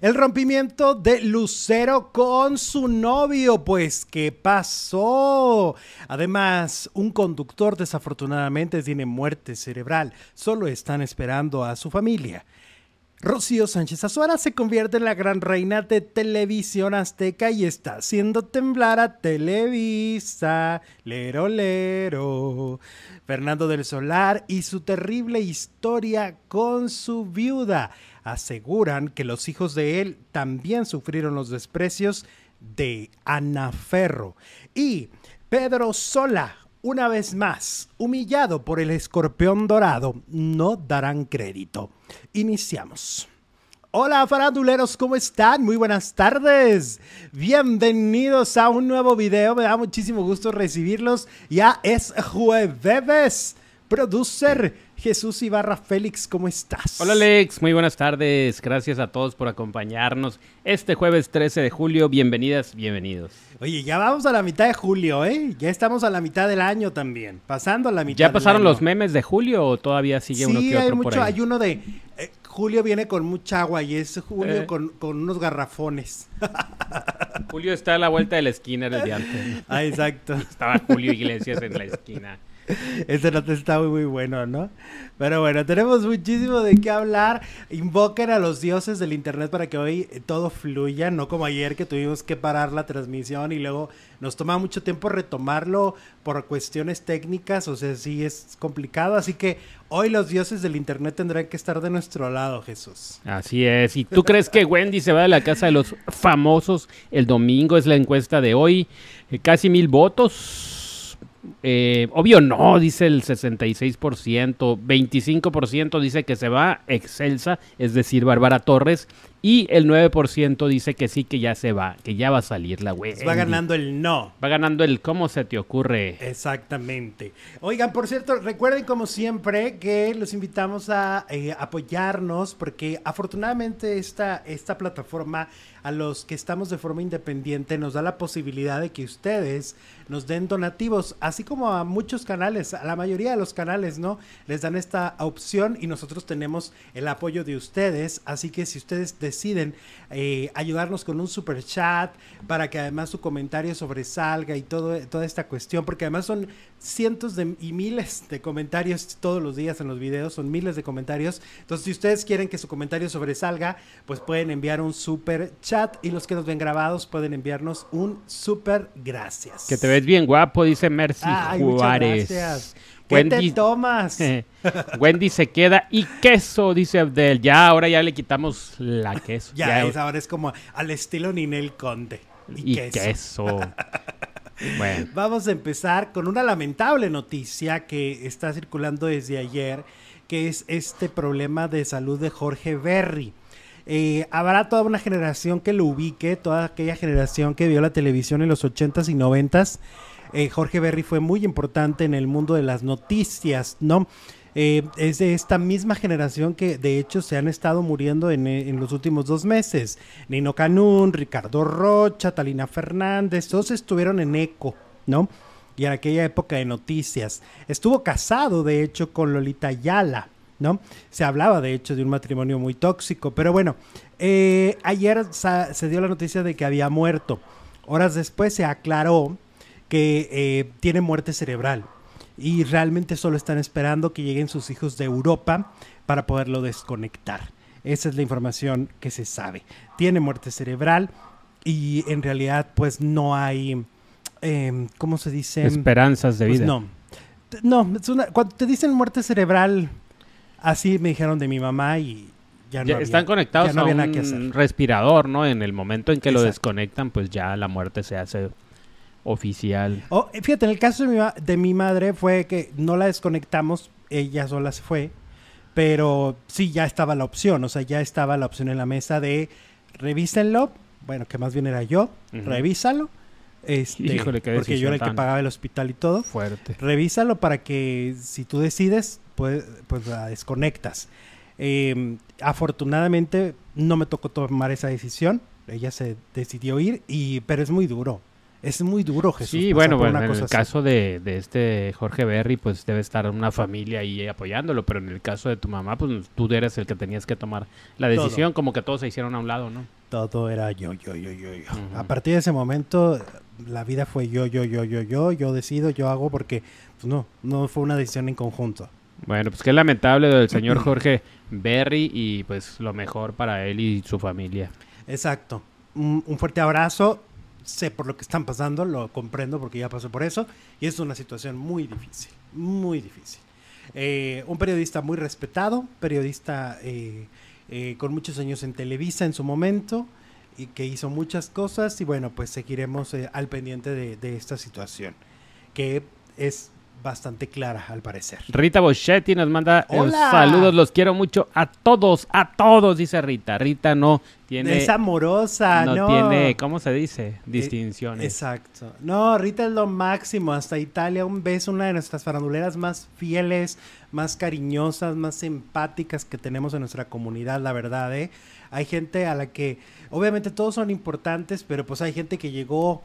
El rompimiento de Lucero con su novio, pues, ¿qué pasó? Además, un conductor desafortunadamente tiene muerte cerebral. Solo están esperando a su familia. Rocío Sánchez Azuara se convierte en la gran reina de televisión azteca y está haciendo temblar a Televisa. Lero, lero. Fernando del Solar y su terrible historia con su viuda aseguran que los hijos de él también sufrieron los desprecios de Ana Ferro. Y Pedro Sola, una vez más, humillado por el escorpión dorado, no darán crédito. Iniciamos. Hola faranduleros, ¿cómo están? Muy buenas tardes. Bienvenidos a un nuevo video. Me da muchísimo gusto recibirlos. Ya es jueves. Producer Jesús Ibarra Félix, ¿cómo estás? Hola Alex, muy buenas tardes. Gracias a todos por acompañarnos este jueves 13 de julio. Bienvenidas, bienvenidos. Oye, ya vamos a la mitad de julio, ¿eh? Ya estamos a la mitad del año también, pasando a la mitad. ¿Ya pasaron los memes de julio o todavía sigue uno que otro hay mucho, por ahí? hay uno de eh, julio viene con mucha agua y es julio Eh. con, con unos garrafones. Julio está a la vuelta de la esquina el de antes. ah, exacto. Estaba Julio Iglesias en la esquina. Este nota está muy, muy bueno, ¿no? Pero bueno, tenemos muchísimo de qué hablar. Invoquen a los dioses del internet para que hoy todo fluya, no como ayer que tuvimos que parar la transmisión y luego nos toma mucho tiempo retomarlo por cuestiones técnicas, o sea, sí es complicado. Así que hoy los dioses del internet tendrán que estar de nuestro lado, Jesús. Así es. ¿Y tú crees que Wendy se va de la casa de los famosos el domingo? Es la encuesta de hoy. Eh, casi mil votos. Eh, obvio no, dice el 66%. 25% dice que se va Excelsa, es decir, Bárbara Torres. Y el 9% dice que sí, que ya se va, que ya va a salir la Wendy. Va ganando el no. Va ganando el ¿cómo se te ocurre? Exactamente. Oigan, por cierto, recuerden como siempre que los invitamos a eh, apoyarnos porque afortunadamente esta, esta plataforma a los que estamos de forma independiente nos da la posibilidad de que ustedes nos den donativos, así como a muchos canales, a la mayoría de los canales, ¿no? Les dan esta opción y nosotros tenemos el apoyo de ustedes, así que si ustedes deciden eh, ayudarnos con un super chat para que además su comentario sobresalga y todo, toda esta cuestión, porque además son cientos de, y miles de comentarios todos los días en los videos, son miles de comentarios. Entonces, si ustedes quieren que su comentario sobresalga, pues pueden enviar un super chat y los que nos ven grabados pueden enviarnos un super gracias. Que te ves bien guapo, dice Mercy Ay, muchas Juárez. gracias. ¿Qué te tomas? Wendy se queda y queso, dice Abdel. Ya, ahora ya le quitamos la queso. ya, es, ahora es como al estilo Ninel Conde. Y, queso. bueno. Vamos a empezar con una lamentable noticia que está circulando desde ayer, que es este problema de salud de Jorge Berry. Eh, habrá toda una generación que lo ubique, toda aquella generación que vio la televisión en los 80s y 90s. Eh, Jorge Berry fue muy importante en el mundo de las noticias, ¿no? Eh, es de esta misma generación que de hecho se han estado muriendo en, en, los últimos dos meses. Nino Canún, Ricardo Rocha, Talina Fernández, todos estuvieron en ECO, ¿no? Y en aquella época de noticias. Estuvo casado, de hecho, con Lolita Ayala, ¿no? Se hablaba, de hecho, de un matrimonio muy tóxico. Pero bueno, eh, ayer se dio la noticia de que había muerto. Horas después se aclaró que eh, tiene muerte cerebral y realmente solo están esperando que lleguen sus hijos de Europa para poderlo desconectar. Esa es la información que se sabe. Tiene muerte cerebral y en realidad pues no hay, eh, ¿cómo se dice? Esperanzas de pues vida. No, no es una, cuando te dicen muerte cerebral, así me dijeron de mi mamá y ya no ya había, están conectados ya no a un respirador, ¿no? En el momento en que lo desconectan, pues ya la muerte se hace oficial. Oh, fíjate, en el caso de mi, de mi madre fue que no la desconectamos, ella sola se fue, pero sí ya estaba la opción, o sea, ya estaba la opción en la mesa de revísenlo, bueno, que más bien era yo, Ujú. revísalo, este, Híjole, qué porque yo era el que pagaba el hospital y todo, Fuerte. revísalo para que si tú decides, pues, pues la desconectas. Eh, afortunadamente no me tocó tomar esa decisión, ella se decidió ir, y, pero es muy duro. Es muy duro, Jesús. Sí, bueno, bueno, en el así. caso de, de este Jorge Berry, pues debe estar una familia ahí apoyándolo, pero en el caso de tu mamá, pues tú eres el que tenías que tomar la Todo. decisión, como que todos se hicieron a un lado, ¿no? Todo era yo, yo, yo, yo, yo. A partir de ese momento, la vida fue yo, yo, yo, yo, yo, yo decido, yo hago, porque pues no, no fue una decisión en conjunto. Bueno, pues qué lamentable del señor Jorge Berry y pues lo mejor para él y su familia. Exacto. Un, un fuerte abrazo. Sé por lo que están pasando, lo comprendo porque ya pasé por eso. Y es una situación muy difícil, muy difícil. Eh, un periodista muy respetado, periodista eh, eh, con muchos años en Televisa en su momento y que hizo muchas cosas. Y bueno, pues seguiremos eh, al pendiente de esta situación, que es bastante clara al parecer. Rita Boschetti nos manda eh, ¡Hola! saludos, los quiero mucho a todos, a todos, dice Rita. Rita no tiene, es amorosa, no, no, tiene, ¿cómo se dice? Distinciones. Exacto. No, Rita es lo máximo. Hasta Italia, un beso, una de nuestras faranduleras más fieles, más cariñosas, más empáticas que tenemos en nuestra comunidad, la verdad, ¿eh? Hay gente a la que, obviamente todos son importantes, pero pues hay gente que llegó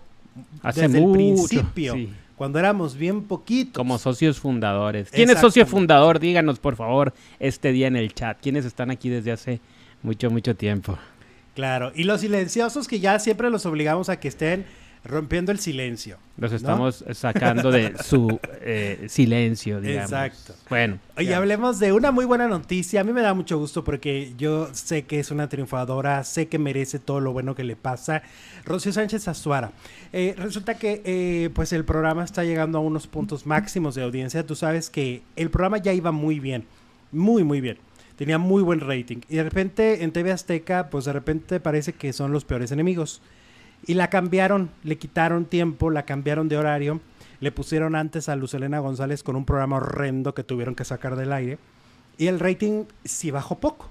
Hace desde mucho, el principio, sí. Cuando éramos bien poquitos. Como socios fundadores. ¿Quién es socio fundador? Díganos, por favor, este día en el chat. ¿Quiénes están aquí desde hace mucho, mucho tiempo? Claro. Y los silenciosos que ya siempre los obligamos a que estén rompiendo el silencio. Los ¿no? estamos sacando de su eh, silencio, digamos. Exacto. Bueno. Ya. hablemos de una muy buena noticia. A mí me da mucho gusto porque yo sé que es una triunfadora, sé que merece todo lo bueno que le pasa. Rocío Sánchez Azuara. Eh, resulta que eh, pues el programa está llegando a unos puntos máximos de audiencia. Tú sabes que el programa ya iba muy bien, muy, muy bien. Tenía muy buen rating. Y de repente en TV Azteca, pues de repente parece que son los peores enemigos. Y la cambiaron, le quitaron tiempo, la cambiaron de horario. Le pusieron antes a Luz Elena González con un programa horrendo que tuvieron que sacar del aire. Y el rating sí bajó poco.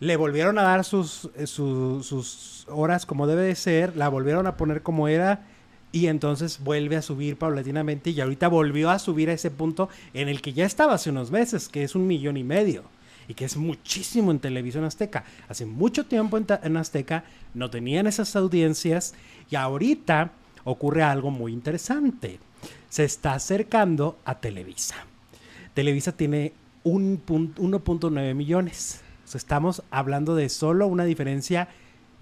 Le volvieron a dar sus, eh, su- sus horas como debe de ser, la volvieron a poner como era y entonces vuelve a subir paulatinamente y ahorita volvió a subir a ese punto en el que ya estaba hace unos meses, que es un millón y medio y que es muchísimo en televisión azteca. Hace mucho tiempo en, Azteca no tenían esas audiencias y ahorita ocurre algo muy interesante. Se está acercando a Televisa. Televisa tiene un pun- 1.9 millones. O sea, estamos hablando de solo una diferencia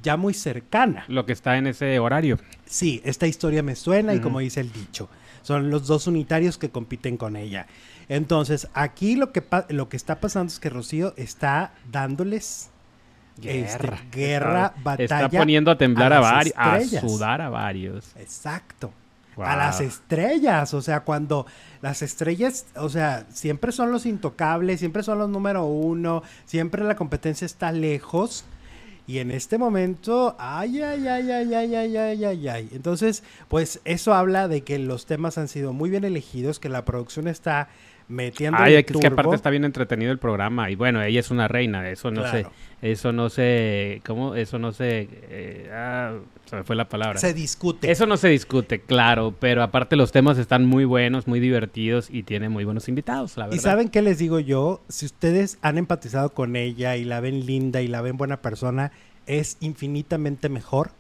ya muy cercana. Lo que está en ese horario. Sí, esta historia me suena y como dice el dicho, son los dos unitarios que compiten con ella. Entonces, aquí lo que, pa- lo que está pasando es que Rocío está dándoles este, guerra, está, batalla. Está poniendo a temblar a, varios, a sudar a varios. Exacto. Wow. A las estrellas, o sea, cuando las estrellas, o sea, siempre son los intocables, siempre son los número uno, siempre la competencia está lejos. Y en este momento, ay, ay, ay, ay, ay, ay, ay, ay, ay. Entonces, pues eso habla de que los temas han sido muy bien elegidos, que la producción está metiendo Ay, el es que aparte está bien entretenido el programa. Y bueno, ella es una reina, eso no Claro. sé, eso no sé, ¿cómo? Eso no sé, eh, ah, se me fue la palabra. Se discute. Eso no se discute, claro, pero aparte los temas están muy buenos, muy divertidos y tiene muy buenos invitados, la verdad. ¿Y saben qué les digo yo? Si ustedes han empatizado con ella y la ven linda y la ven buena persona, es infinitamente mejor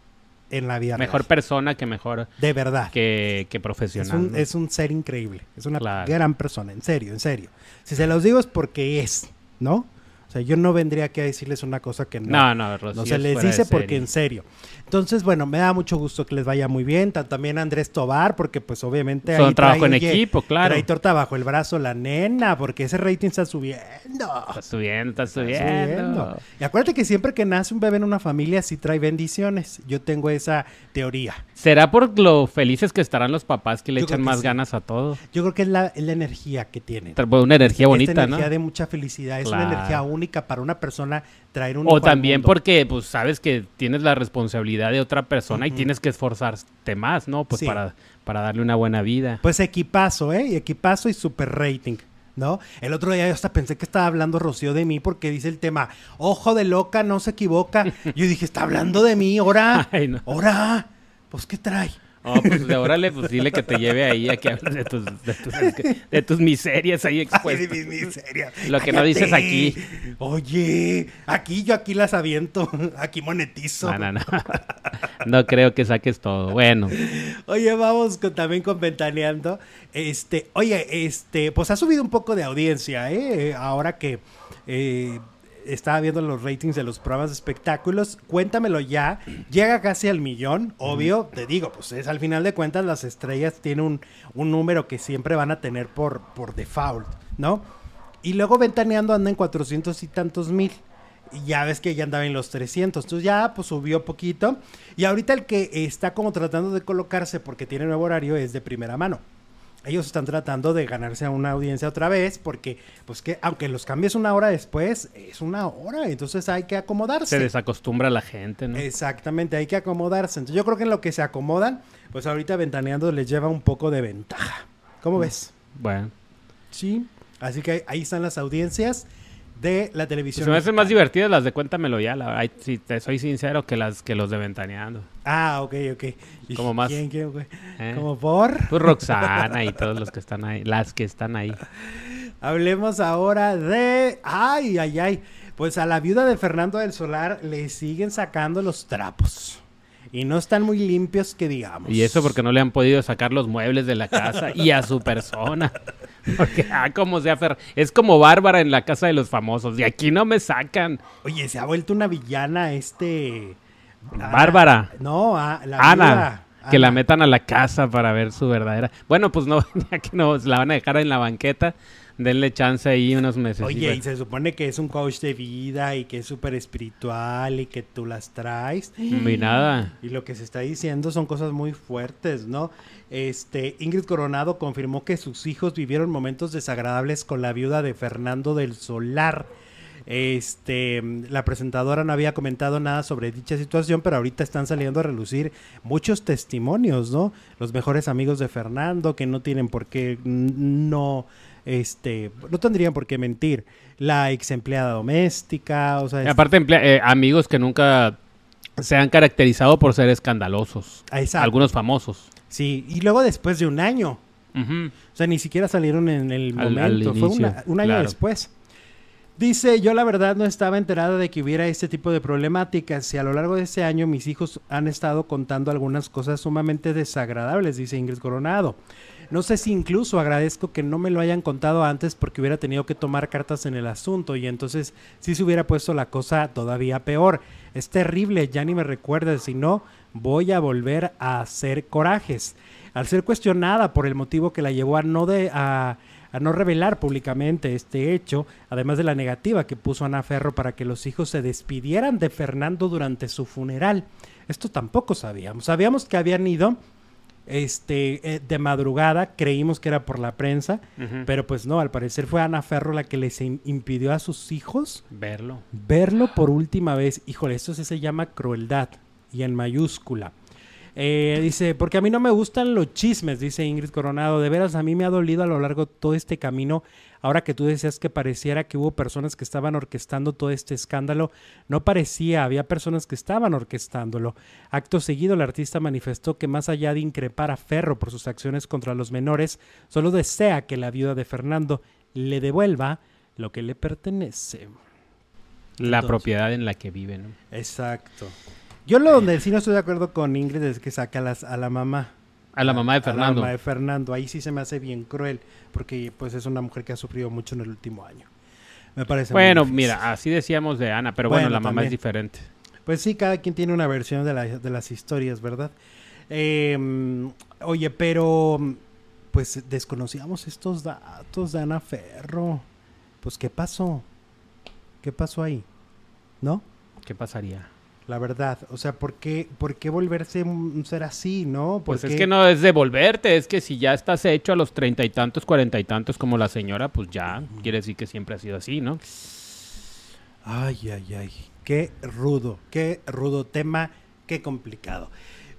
en la vida Mejor real. persona que mejor De verdad. que, que Es profesional. un, ¿no? es un ser increíble. Es una Claro. gran persona, en serio, en serio. Si se los digo es porque es, ¿no? O sea, yo no vendría aquí a decirles una cosa que no. No, no, Rocío No se es les dice porque en serio. Entonces, bueno, me da mucho gusto que les vaya muy bien. Ta- También Andrés Tobar, porque pues obviamente Son ahí trabajo en trae- oye, equipo, claro. Trae torta bajo el brazo la nena, porque ese rating está subiendo. Está subiendo, está Está subiendo. subiendo. Y acuérdate que siempre que nace un bebé en una familia sí trae bendiciones. Yo tengo esa teoría. ¿Será por lo felices que estarán los papás que le Yo echan que más sí. ganas a todo? Yo creo que es la, es la energía que tienen. Tra- Una energía Esta bonita, energía ¿no? de mucha felicidad. Es una Claro. energía única para una persona traer un hijo O al también mundo. porque, pues, sabes que tienes la responsabilidad de otra persona y tienes que esforzarte más, ¿no? Pues Sí. para, para darle una buena vida. Pues equipazo, ¿eh? Equipazo y super rating. ¿No? El otro día yo hasta pensé que estaba hablando Rocío de mí porque dice el tema, ojo de loca, no se equivoca. Yo dije, está hablando de mí, ahora, no. ahora. Pues, ¿qué trae? Oh, pues de órale, pues dile que te lleve ahí a que hables de tus, de tus, de tus miserias ahí Ay, expuestas. de mi miseria. Lo que no dices aquí. Oye, aquí yo aquí las aviento, aquí monetizo. No, no, no. no creo que saques todo. Bueno. Oye, vamos con, también con Ventaneando. Este, oye, este, pues ha subido un poco de audiencia, ¿eh? Ahora que eh, estaba viendo los ratings de los programas de espectáculos. Cuéntamelo ya. Llega casi al millón, obvio. Te digo, pues es al final de cuentas las estrellas tienen un, un número que siempre van a tener por, por default, ¿no? Y luego Ventaneando anda en 400 y tantos mil. Y ya ves que ya andaba en los 300. Entonces ya pues subió poquito. Y ahorita el que está como tratando de colocarse porque tiene nuevo horario es de primera mano. Ellos están tratando de ganarse a una audiencia otra vez porque pues que aunque los cambies una hora después, es una hora. Entonces hay que acomodarse. Se desacostumbra la gente, ¿no? Exactamente, hay que acomodarse. Entonces yo creo que en lo que se acomodan, pues ahorita Ventaneando les lleva un poco de ventaja. ¿Cómo ves? Bueno. Sí. Así que ahí están las audiencias de la televisión. Pues se me hacen más divertidas las de Cuéntamelo ya, la, ay, si te soy sincero, que las que los de Ventaneando. Ah, ok, ok. ¿Y Como más- ¿Quién, quién, güey? ¿eh? Como por. Pues Roxana y todos los que están ahí, las que están ahí. Hablemos ahora de. Ay, ay, ay. Pues a la viuda de Fernando del Solar le siguen sacando los trapos. Y no están muy limpios que digamos. Y eso porque no le han podido sacar los muebles de la casa y a su persona. Porque, ah, como sea, Fer, es como Bárbara en la casa de los famosos. Y aquí no me sacan. Oye, se ha vuelto una villana este. Ana- Bárbara. No, a- la Ana, viuda. que la metan a la casa para ver su verdadera. Bueno, pues no, ya que no, la van a dejar en la banqueta, denle chance ahí unos meses. Oye, y se supone que es un coach de vida y que es súper espiritual y que tú las traes. Y nada. Y lo que se está diciendo son cosas muy fuertes, ¿no? Este, Ingrid Coronado confirmó que sus hijos vivieron momentos desagradables con la viuda de Fernando del Solar. Este, la presentadora no había comentado nada sobre dicha situación, pero ahorita están saliendo a relucir muchos testimonios, ¿no? Los mejores amigos de Fernando que no tienen por qué no este, no tendrían por qué mentir. La ex empleada doméstica, o sea, aparte, emplea- eh, amigos que nunca se han caracterizado por ser escandalosos. Exacto. Algunos famosos. sí, y luego después de un año. O sea, ni siquiera salieron en el momento. al Fue una- un año claro. después. Dice, yo la verdad no estaba enterada de que hubiera este tipo de problemáticas y a lo largo de ese año mis hijos han estado contando algunas cosas sumamente desagradables, dice Ingrid Coronado. No sé si incluso agradezco que no me lo hayan contado antes porque hubiera tenido que tomar cartas en el asunto y entonces sí se hubiera puesto la cosa todavía peor. Es terrible, ya ni me recuerda, si no voy a volver a hacer corajes. Al ser cuestionada por el motivo que la llevó a no de a, a no revelar públicamente este hecho, además de la negativa que puso Ana Ferro para que los hijos se despidieran de Fernando durante su funeral. Esto tampoco sabíamos. Sabíamos que habían ido este eh, de madrugada, creímos que era por la prensa, pero pues no, al parecer fue Ana Ferro la que les im- impidió a sus hijos Verlo. verlo por última vez. Híjole, esto se llama crueldad y en mayúscula. Eh, dice, porque a mí no me gustan los chismes, dice Ingrid Coronado. De veras, a mí me ha dolido a lo largo de todo este camino. Ahora que tú decías que pareciera que hubo personas que estaban orquestando todo este escándalo, no parecía, había personas que estaban orquestándolo. Acto seguido, el artista manifestó que más allá de increpar a Ferro por sus acciones contra los menores, solo desea que la viuda de Fernando le devuelva lo que le pertenece. La Entonces. propiedad en la que vive, ¿no? Exacto. Yo lo donde sí no estoy de acuerdo con Ingrid es que saca a, las- a la mamá. A la mamá de A la Fernando. mamá de Fernando. Ahí sí se me hace bien cruel, porque pues es una mujer que ha sufrido mucho en el último año. Me parece Bueno, mira, así decíamos de Ana, pero bueno, Bueno, la mamá también. es diferente. Pues sí, cada quien tiene una versión de, la- de las historias, ¿verdad? Eh, oye, pero pues desconocíamos estos datos de Ana Ferro. Pues, ¿qué pasó? ¿Qué pasó ahí? ¿No? ¿Qué pasaría? La verdad, o sea, ¿por qué, por qué volverse un ser así, no? Pues ¿Por es qué? que no es devolverte, es que si ya estás hecho a los treinta y tantos, cuarenta y tantos como la señora, pues ya quiere decir que siempre ha sido así, ¿no? Ay, ay, ay. Qué rudo, qué rudo tema, qué complicado.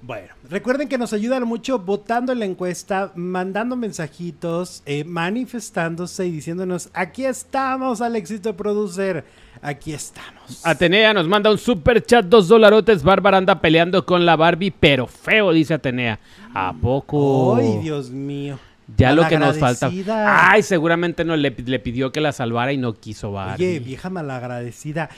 Bueno, recuerden que nos ayudan mucho votando en la encuesta, mandando mensajitos, eh, manifestándose y diciéndonos, aquí estamos, Alexito Producer, aquí estamos. Atenea nos manda un super chat, dos dolarotes. Bárbara anda peleando con la Barbie, pero feo, dice Atenea. ¿A poco? Ay, Dios mío. Ya lo que nos falta. Ay, seguramente no le, le pidió que la salvara y no quiso Barbie. Oye, vieja malagradecida.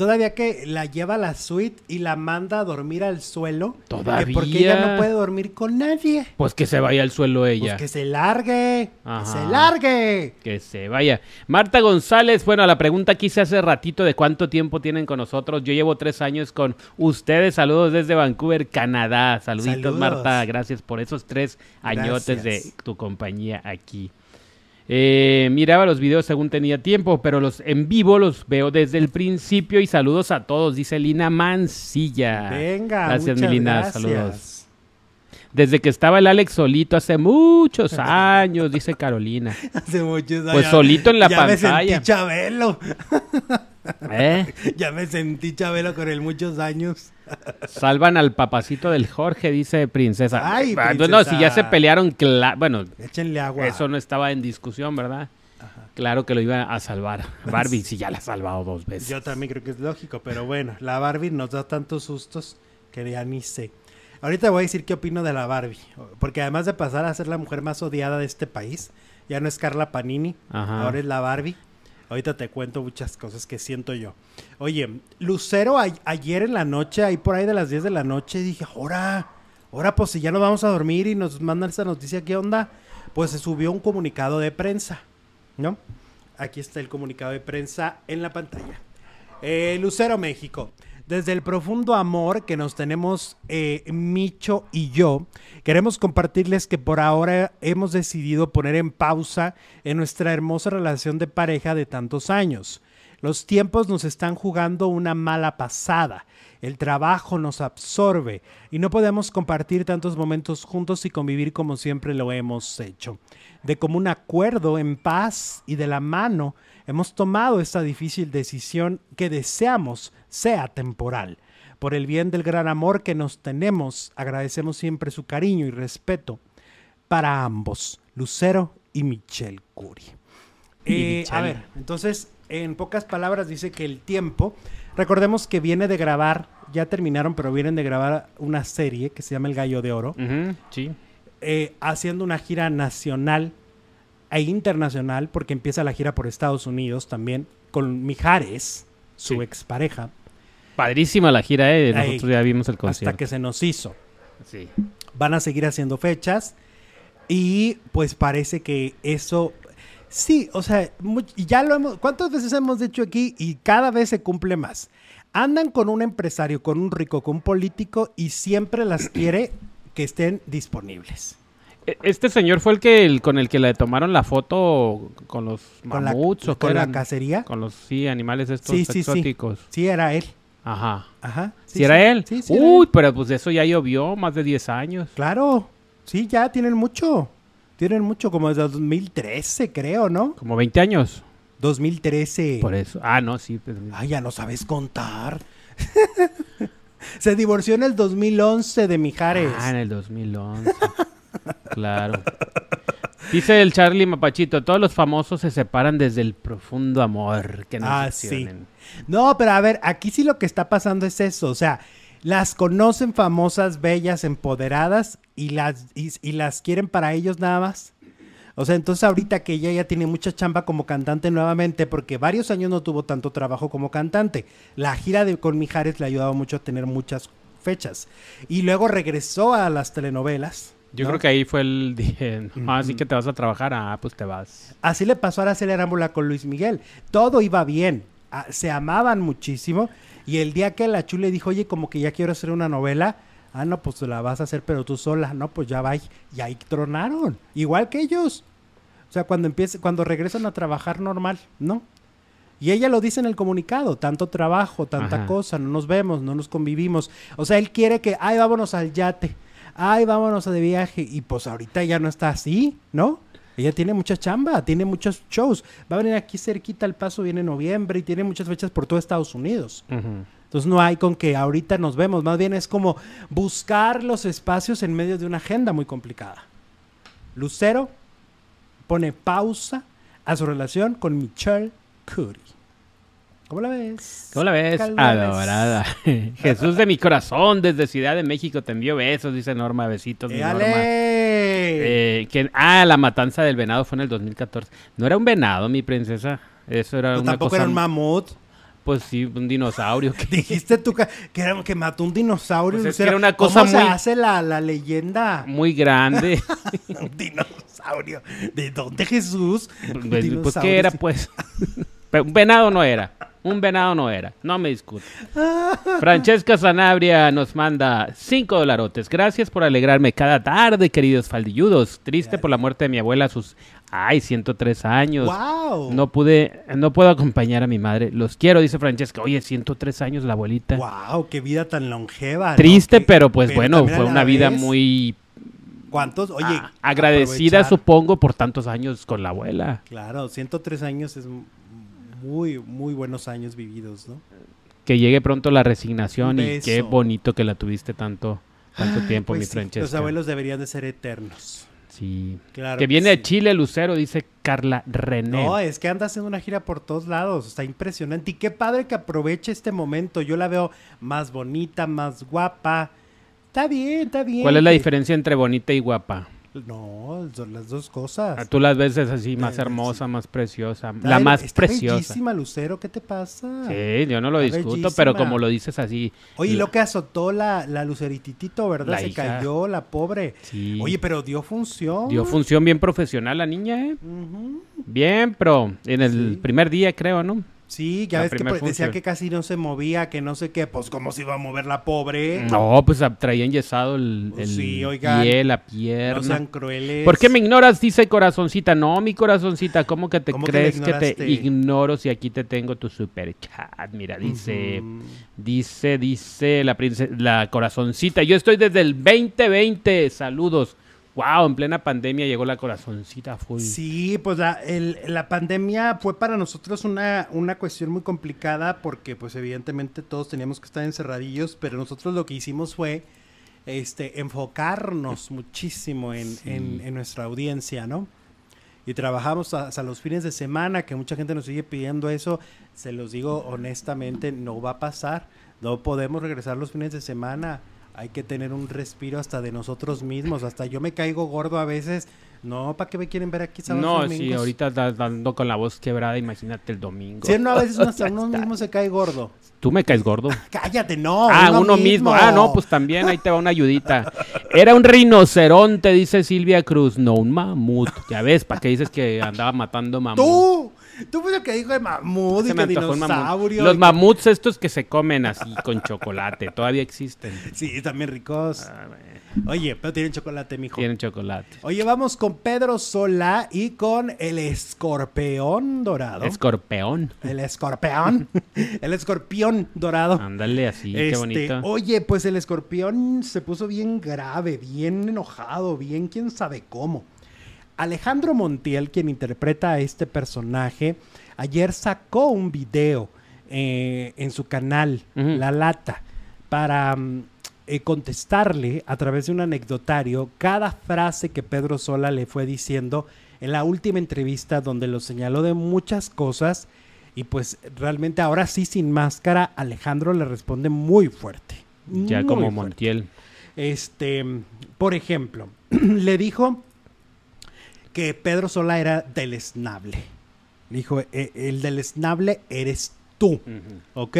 Todavía que la lleva a la suite y la manda a dormir al suelo. que Todavía. porque ella no puede dormir con nadie. Pues que se vaya al suelo Pues ella. que se largue. Ajá. Que se largue. Que se vaya. Marta González, bueno, la pregunta que hice hace ratito de cuánto tiempo tienen con nosotros. Yo llevo tres años con ustedes. Saludos desde Vancouver, Canadá. Saluditos, Saludos. Marta. Gracias por esos tres añotes de tu compañía aquí. Eh, miraba los videos según tenía tiempo, pero los en vivo los veo desde el principio y saludos a todos, dice Lina Mancilla. Venga, Gracias, muchas mi Lina, gracias. saludos. Desde que estaba el Alex solito hace muchos años, dice Carolina. Hace muchos años. Pues solito en la ya me pantalla. sentí Chabelo. ¿Eh? ya me sentí Chabelo con el muchos años. Salvan al papacito del Jorge, dice Princesa. Ay, Ah, princesa. No, si ya se pelearon, bueno, Échenle agua. eso no estaba en discusión, ¿verdad? Claro que lo iba a salvar. Barbie, si ya la ha salvado dos veces. Yo también creo que es lógico, pero bueno, la Barbie nos da tantos sustos que ya ni sé. Ahorita voy a decir qué opino de la Barbie, porque además de pasar a ser la mujer más odiada de este país, ya no es Carla Panini, Ajá. ahora es la Barbie. Ahorita te cuento muchas cosas que siento yo. Oye, Lucero ayer en la noche, ahí por ahí de las 10 de la noche, dije, ahora, ahora pues si ya nos vamos a dormir y nos mandan esta noticia, ¿qué onda? Pues se subió un comunicado de prensa, ¿no? Aquí está el comunicado de prensa en la pantalla. Eh, Lucero, México. Desde el profundo amor que nos tenemos eh, Micho y yo, queremos compartirles que por ahora hemos decidido poner en pausa en nuestra hermosa relación de pareja de tantos años. Los tiempos nos están jugando una mala pasada. El trabajo nos absorbe y no podemos compartir tantos momentos juntos y convivir como siempre lo hemos hecho. De común acuerdo, en paz y de la mano, hemos tomado esta difícil decisión que deseamos sea temporal. Por el bien del gran amor que nos tenemos, agradecemos siempre su cariño y respeto para ambos, Lucero y Michelle Curie. Eh, a ver, entonces, en pocas palabras dice que el tiempo, recordemos que viene de grabar, ya terminaron, pero vienen de grabar una serie que se llama El Gallo de Oro, sí. eh, haciendo una gira nacional e internacional, porque empieza la gira por Estados Unidos también, con Mijares, su Sí. expareja, Padrísima la gira, ¿eh? Ahí, Nosotros ya vimos el hasta concierto. que se nos hizo. Sí. van a seguir haciendo fechas y pues parece que eso sí, o sea, mu- y ya lo hemos ¿cuántas veces hemos dicho aquí y cada vez se cumple más? Andan con un empresario, con un rico, con un político y siempre las quiere que estén disponibles. E- Este señor fue el que el, con el que le tomaron la foto con los Con la, mamuts o con la cacería. Con los sí, animales estos Sí, sí, sí. exóticos. Sí, era él. Ajá. Ajá. ¿Si sí, era sí. él? Sí, sí Uy, pero pues eso ya llovió, más de 10 años. Claro. Sí, ya tienen mucho. Tienen mucho, como desde 2013, creo, ¿no? Como 20 años. 2013. Por eso. Ah, no, sí. pues, Ay, ya no sabes contar. Se divorció en el 2011 de Mijares. Ah, en el 2011. claro. Dice el Charlie Mapachito, todos los famosos se separan desde el profundo amor que nos Ah, sí. Accionen". No, pero a ver, aquí sí lo que está pasando es eso. O sea, las conocen famosas, bellas, empoderadas y las, y, y las quieren para ellos nada más. O sea, entonces ahorita que ella ya tiene mucha chamba como cantante nuevamente, porque varios años no tuvo tanto trabajo como cantante. La gira de con Mijares le ha ayudado mucho a tener muchas fechas. Y luego regresó a las telenovelas. Yo ¿no? creo que ahí fue el dije, ah, así que te vas a trabajar, ah, pues te vas. Así le pasó a Araceli Arámbula con Luis Miguel. Todo iba bien. Se amaban muchísimo. Y el día que la Chu le dijo, oye, como que ya quiero hacer una novela. Ah, no, pues la vas a hacer, pero tú sola. No, pues ya va. Y ahí tronaron. Igual que ellos. O sea, cuando empiece, cuando regresan a trabajar normal, ¿no? Y ella lo dice en el comunicado, tanto trabajo, tanta Ajá. cosa, no nos vemos, no nos convivimos. O sea, él quiere que, ay, vámonos al yate, ay, vámonos de viaje. Y pues ahorita ya no está así, ¿no? Ella tiene mucha chamba, tiene muchos shows. Va a venir aquí cerquita al paso, viene en noviembre y tiene muchas fechas por todo Estados Unidos. Entonces no hay con que ahorita nos vemos, más bien es como buscar los espacios en medio de una agenda muy complicada. Lucero pone pausa a su relación con Michelle Curie. ¿Cómo la ves? ¿Cómo la ves? Adorada. Jesús de mi corazón, desde Ciudad de México, te envío besos, dice Norma. Besitos, mi Norma. Eh. Ah, la matanza del venado fue en el 2014. No era un venado, mi princesa. Eso era Pues una tampoco cosa... era un mamut. Pues sí, un dinosaurio. que- Dijiste tú que, que, era- que mató un dinosaurio. Pues era una cosa ¿Cómo se hace la, la leyenda? Muy grande. un dinosaurio. ¿De dónde Jesús? Pues, pues, ¿qué era, pues? Un venado no era. Un venado no era. No me discuto. Francesca Sanabria nos manda cinco dolarotes. Gracias por alegrarme cada tarde, queridos faldilludos. Triste por la muerte de mi abuela a sus... Ay, 103 años. ¡Wow! No pude, no puedo acompañar a mi madre. Los quiero, dice Francesca. Oye, 103 años la abuelita. ¡Wow! ¡Qué vida tan longeva! Triste, pero pues bueno, fue una vida vez, muy ¿Cuántos? Oye. ah, agradecida, aprovechar. supongo, por tantos años con la abuela. Claro, 103 años es muy, muy buenos años vividos, ¿no? Que llegue pronto la resignación y qué bonito que la tuviste tanto, tanto tiempo, Pues mi sí, Francesca. Los abuelos deberían de ser eternos. Sí. Claro. que viene sí. de Chile, Lucero, dice Carla René. No, es que anda haciendo una gira por todos lados. Está impresionante. Y qué padre que aproveche este momento. Yo la veo más bonita, más guapa. Está bien, está bien. ¿Cuál es la diferencia entre bonita y guapa? No, son las dos Ah, cosas. Tú las ves así, más Eh, hermosa, sí. más preciosa. Está La más está preciosa. bellísima, Lucero. ¿Qué te pasa? Sí, yo no lo Está discuto, pero como lo dices así. Oye, la- lo que azotó la, la Lucerititito, ¿verdad? La Se hija. cayó la pobre. Sí. Oye, pero dio función. Dio función bien profesional la niña, ¿eh? Bien, pero en el Sí. primer día, creo, ¿no? Sí, ya La ves que pues, decía que casi no se movía, que no sé qué. Pues, ¿cómo se iba a mover la pobre? No, pues traía enyesado el, Pues el sí, oigan. pie, la No pierna. sean crueles. ¿Por qué me ignoras? Dice corazoncita. No, mi corazoncita, ¿cómo que te ¿Cómo que me crees que, te ignoro si aquí te tengo tu super chat? Mira, dice, dice, dice la princesa, la corazoncita. Yo estoy desde el 2020. Saludos. Wow, en plena pandemia llegó la corazoncita full. Sí, pues la, el- la pandemia fue para nosotros una, una cuestión muy complicada porque pues evidentemente todos teníamos que estar encerradillos, pero nosotros lo que hicimos fue este, enfocarnos muchísimo en, Sí. en- en nuestra audiencia, ¿no? Y trabajamos hasta los fines de semana, que mucha gente nos sigue pidiendo eso. Se los digo honestamente, no va a pasar. No podemos regresar los fines de semana. Hay que tener un respiro hasta de nosotros mismos. Hasta yo me caigo gordo a veces. No, ¿para qué me quieren ver aquí sábados No, sí, ahorita estás dando con la voz quebrada, imagínate el domingo. Sí, no, a veces uno, hasta uno mismo se cae gordo. Tú me caes gordo. Cállate, no. ah, uno mismo. Ah, no, pues también ahí te va una ayudita. Era un rinoceronte, dice Silvia Cruz, no un mamut. Ya ves, ¿para qué dices que andaba matando mamut? Tú, tú fuiste el que dijo de mamut y que dinosaurio. Los mamuts estos que se comen así con chocolate, todavía existen. Sí, también ricos. Ah, Oye, pero tienen chocolate, mijo. tienen chocolate. Oye, vamos con Pedro Sola y con el escorpión dorado. Escorpeón. el escorpión. el escorpión dorado. Ándale así, qué Este, bonito. Oye, pues el escorpión se puso bien grave, bien enojado, bien quién sabe cómo. Alejandro Montiel, quien interpreta a este personaje, ayer sacó un video eh, en su canal. La Lata, para mm, eh, contestarle a través de un anecdotario cada frase que Pedro Sola le fue diciendo en la última entrevista donde lo señaló de muchas cosas y pues realmente ahora sí sin máscara Alejandro le responde muy fuerte. Ya muy como fuerte. Montiel. Este, por ejemplo, le dijo que Pedro Sola era deleznable. Le dijo, "E- el deleznable eres tú. ¿ok?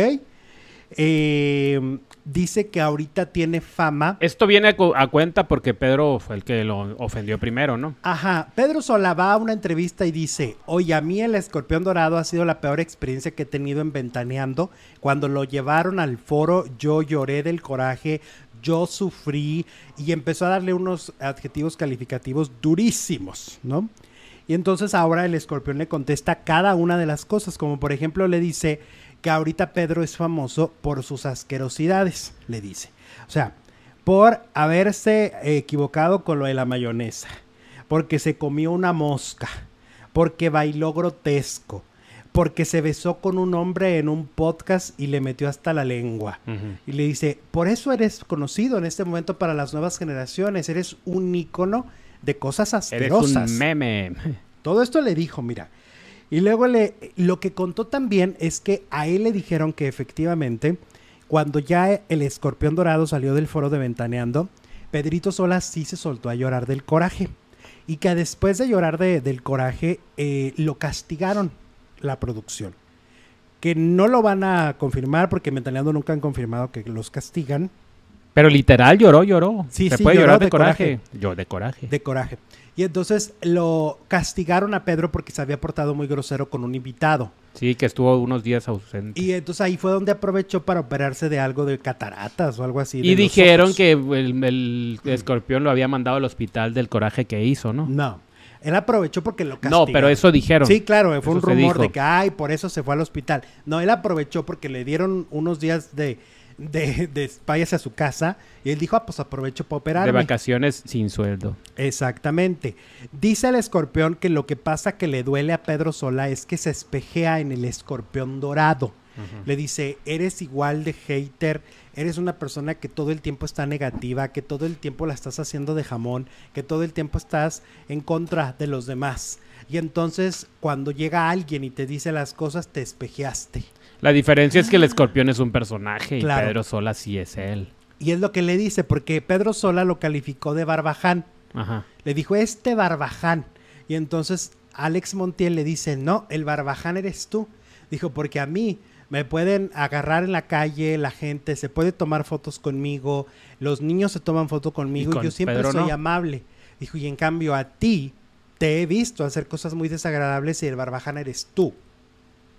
Eh, dice que ahorita tiene fama. Esto viene a, cu- a cuenta porque Pedro fue el que lo ofendió primero, ¿no? Ajá, Pedro Sola va a una entrevista y dice, oye, a mí el escorpión dorado ha sido la peor experiencia que he tenido en Ventaneando. Cuando lo llevaron al foro, yo lloré del coraje, yo sufrí y empezó a darle unos adjetivos calificativos durísimos, ¿no? Y entonces ahora el escorpión le contesta cada una de las cosas, como por ejemplo le dice que ahorita Pedro es famoso por sus asquerosidades, le dice. O sea, por haberse equivocado con lo de la mayonesa, porque se comió una mosca, porque bailó grotesco, porque se besó con un hombre en un podcast y le metió hasta la lengua. Y le dice, por eso eres conocido en este momento para las nuevas generaciones, eres un ícono de cosas Eres asquerosas. un meme. Todo esto le dijo, mira. Y luego le, lo que contó también es que a él le dijeron que efectivamente, cuando ya el escorpión dorado salió del foro de Ventaneando, Pedrito Sola sí se soltó a llorar del coraje. Y que después de llorar de- del coraje, eh, lo castigaron la producción. que no lo van a confirmar porque Ventaneando nunca han confirmado que los castigan Pero literal lloró, lloró. Sí, Se sí, puede lloró llorar de, de coraje. Yo de coraje. de coraje. Y entonces lo castigaron a Pedro porque se había portado muy grosero con un invitado. Sí, que estuvo unos días ausente. Y entonces ahí fue donde aprovechó para operarse de algo de cataratas o algo así. Y, dijeron que el, el escorpión lo había mandado al hospital del coraje que hizo, ¿no? No, él aprovechó porque lo castigaron. No, pero eso dijeron. Sí, claro, fue Eso un rumor de que, ay, por eso se fue al hospital. No, él aprovechó porque le dieron unos días de, de, de a su casa y él dijo, ah, pues aprovecho para de operarme. vacaciones sin sueldo. Exactamente. Dice el escorpión que lo que pasa que le duele a Pedro Sola es que se espejea en el escorpión dorado. Le dice, eres igual de hater, eres una persona que todo el tiempo está negativa, que todo el tiempo la estás haciendo de jamón, que todo el tiempo estás en contra de los demás. Y entonces cuando llega alguien y te dice las cosas, te espejeaste. La diferencia es que el escorpión es un personaje Claro. y Pedro Sola sí es él. Y es lo que le dice, porque Pedro Sola lo calificó de barbaján. Ajá. Le dijo, este barbaján. Y entonces Alex Montiel le dice, no, el barbaján eres tú. Dijo, porque a mí me pueden agarrar en la calle, la gente se puede tomar fotos conmigo, los niños se toman foto conmigo y, con yo siempre Pedro soy no. amable. Dijo, y en cambio a ti te he visto hacer cosas muy desagradables y el barbaján eres tú.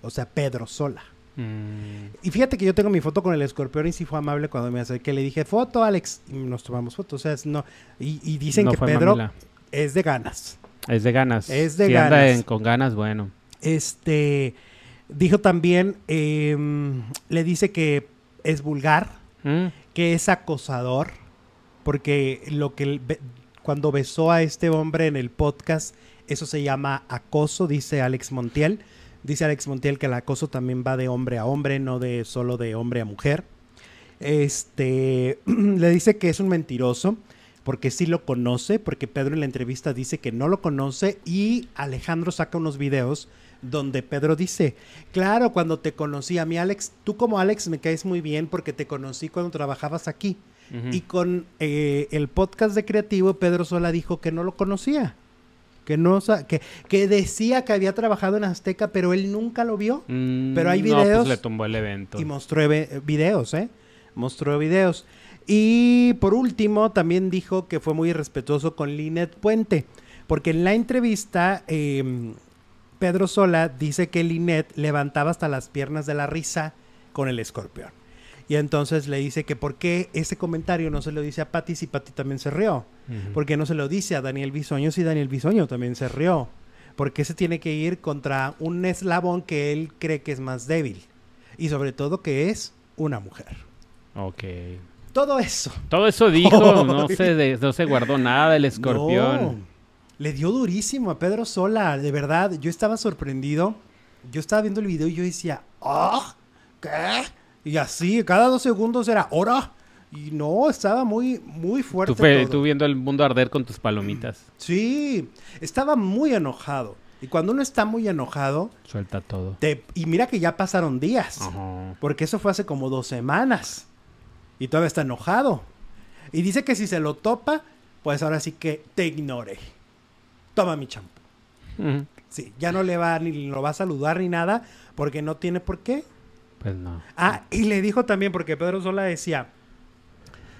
O sea, Pedro Sola. Mm, Y fíjate que yo tengo mi foto con el escorpión y sí fue amable cuando me acerqué. Le dije, foto, Alex. Y nos tomamos fotos. O sea, es no. Y, y dicen no que Pedro mamila. es de ganas. Es de ganas. Es de si anda ganas. en- con ganas, bueno. Este dijo también, em, le dice que es vulgar, Mm, que es acosador, porque lo que be- cuando besó a este hombre en el podcast, eso se llama acoso, dice Alex Montiel. Dice Alex Montiel que el acoso también va de hombre a hombre, no de solo de hombre a mujer. Este le dice que es un mentiroso porque sí lo conoce, porque Pedro en la entrevista dice que no lo conoce y Alejandro saca unos videos donde Pedro dice, claro, cuando te conocí a mí Alex, tú como Alex me caes muy bien porque te conocí cuando trabajabas aquí. Y con eh, el podcast de Creativo, Pedro Sola dijo que no lo conocía. Que, no, que, que decía que había trabajado en Azteca, pero él nunca lo vio. Mm, pero hay no, pues videos le tumbó el evento. Y mostró videos, ¿eh? Mostró videos. Y por último, también dijo que fue muy irrespetuoso con Linet Puente. Porque en la entrevista, eh, Pedro Sola dice que Linet levantaba hasta las piernas de la risa con el escorpión. Y entonces le dice que por qué ese comentario no se lo dice a Patti si Patti también se rió. Ujú. ¿Por qué no se lo dice a Daniel Bisoño si Daniel Bisoño también se rió? Porque se tiene que ir contra un eslabón que él cree que es más débil. Y sobre todo que es una mujer. Ok. Todo eso. Todo eso dijo, no se, no se guardó nada del escorpión. No, le dio durísimo a Pedro Sola. De verdad, yo estaba sorprendido. Yo estaba viendo el video y yo decía, ¿ah? ¿Qué? Y así, cada dos segundos era, ¿hora? Y no, estaba muy, muy fuerte. Tú, fe- todo. tú viendo el mundo arder con tus palomitas. Sí, estaba muy enojado. Y cuando uno está muy enojado, Suelta todo. te... y mira que ya pasaron días. Porque eso fue hace como dos semanas. Y todavía está enojado. Y dice que si se lo topa, pues ahora sí que te ignore. Toma mi champú. Sí, ya no le va ni lo va a saludar ni nada, porque no tiene por qué. Pues no. Ah, y le dijo también, porque Pedro Sola decía,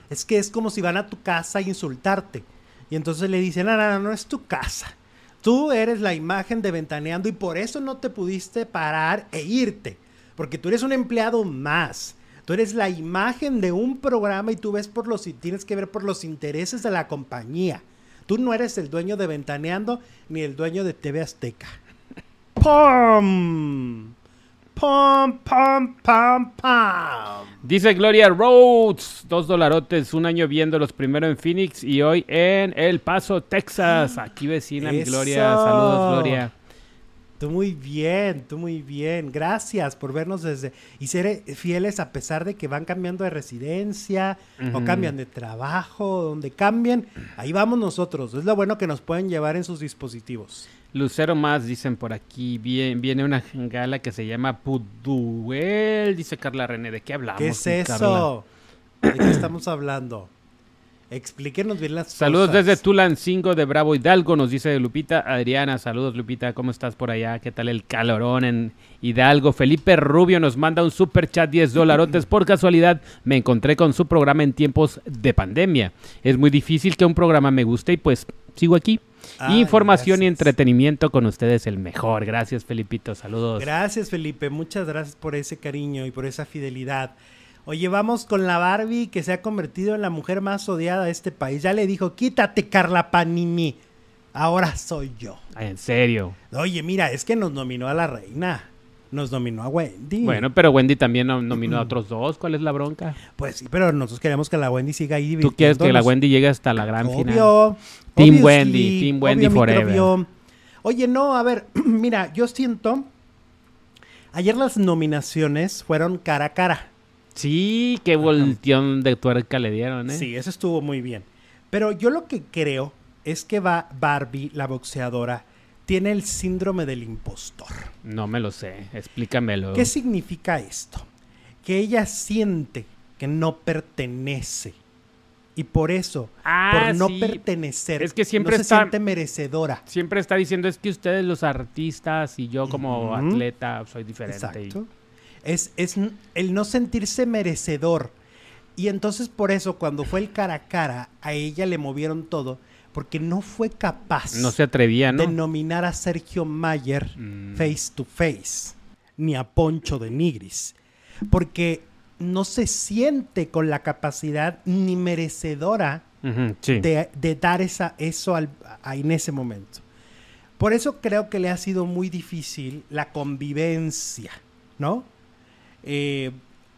es que es como si van a tu casa a insultarte. Y entonces le dicen, no, no, no, no es tu casa. Tú eres la imagen de Ventaneando y por eso no te pudiste parar e irte. Porque tú eres un empleado más. Tú eres la imagen de un programa y tú ves por los, tienes que ver por los intereses de la compañía. Tú no eres el dueño de Ventaneando ni el dueño de TV Azteca. ¡Pum! ¡Pum, pum, pum, pum! Dice Gloria Rhodes, dos dolarotes, un año viéndolos primero en Phoenix y hoy en El Paso, Texas. Aquí vecina, mi. Gloria. Saludos, Gloria. Tú muy bien, tú muy bien. Gracias por vernos desde y ser eh, fieles a pesar de que van cambiando de residencia o cambian de trabajo, donde cambien. Ahí vamos nosotros. Es lo bueno que nos pueden llevar en sus dispositivos. Lucero más, dicen por aquí. Bien, viene una gala que se llama Puduel, dice Carla René. ¿De qué hablamos? ¿Qué es Carla? eso? ¿De qué estamos hablando? Explíquenos bien las Saludos cosas. desde Tulancingo de Bravo Hidalgo, nos dice Lupita Adriana. Saludos Lupita, ¿cómo estás por allá? ¿Qué tal el calorón en Hidalgo? Felipe Rubio nos manda un super chat 10 dolarotes. Por casualidad me encontré con su programa en tiempos de pandemia. Es muy difícil que un programa me guste y pues sigo aquí. Información y entretenimiento con ustedes el mejor. Gracias Felipito, saludos. Gracias, Felipe. Muchas gracias por ese cariño y por esa fidelidad. Oye, vamos con la Barbie que se ha convertido en la mujer más odiada de este país. Ya le dijo, quítate, Carla Panini. Ahora soy yo. Ay, en serio. Oye, mira, es que nos nominó a la reina. Nos nominó a Wendy. Bueno, pero Wendy también nom- nominó a otros dos. ¿Cuál es la bronca? Pues sí, pero nosotros queremos que la Wendy siga ahí Tú quieres que la. Wendy llegue hasta la gran final. Obvio. Team obvio, Wendy, sí, Team Wendy obvio, forever. microbio. Oye, no, a ver, mira, yo siento. Ayer las nominaciones fueron cara a cara. Sí, qué volteón de tuerca le dieron, ¿eh? Sí, eso estuvo muy bien. Pero yo lo que creo es que va Barbie, la boxeadora, tiene el síndrome del impostor. No me lo sé, explícamelo. ¿Qué significa esto? Que ella siente que no pertenece. Y por eso, Ah, por no sí. pertenecer, Es que siempre no se está- siente merecedora. Siempre está diciendo, es que ustedes los artistas y yo como atleta soy diferente. y- Exacto. Es, es el no sentirse merecedor. Y entonces por eso cuando fue el cara a cara, a ella le movieron todo, porque no fue capaz No se atrevía, ¿no? de nominar a Sergio Mayer Mm. face to face, ni a Poncho de Nigris, porque no se siente con la capacidad ni merecedora sí. de, de dar esa, eso al- a- en ese momento. Por eso creo que le ha sido muy difícil la convivencia, ¿no? Eh,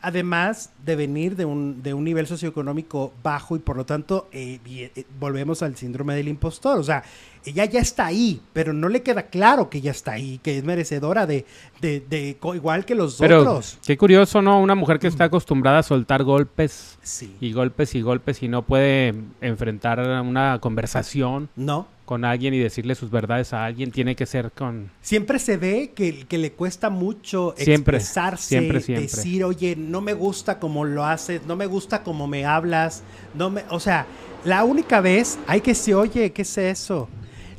además de venir de un, de un nivel socioeconómico bajo y por lo tanto eh, eh, volvemos al síndrome del impostor. O sea, ella ya está ahí, pero no le queda claro que ya está ahí, que es merecedora de, de, de igual que los Pero otros. qué curioso, ¿no? Una mujer que está acostumbrada a soltar golpes Sí. y golpes y golpes y no puede enfrentar una conversación ¿No? con alguien y decirle sus verdades a alguien, tiene que ser con... Siempre se ve que, que le cuesta mucho Siempre, expresarse, siempre, siempre. decir, oye, no me gusta como lo haces, no me gusta como me hablas, no me, o sea, la única vez, hay que se oye, ¿qué es eso?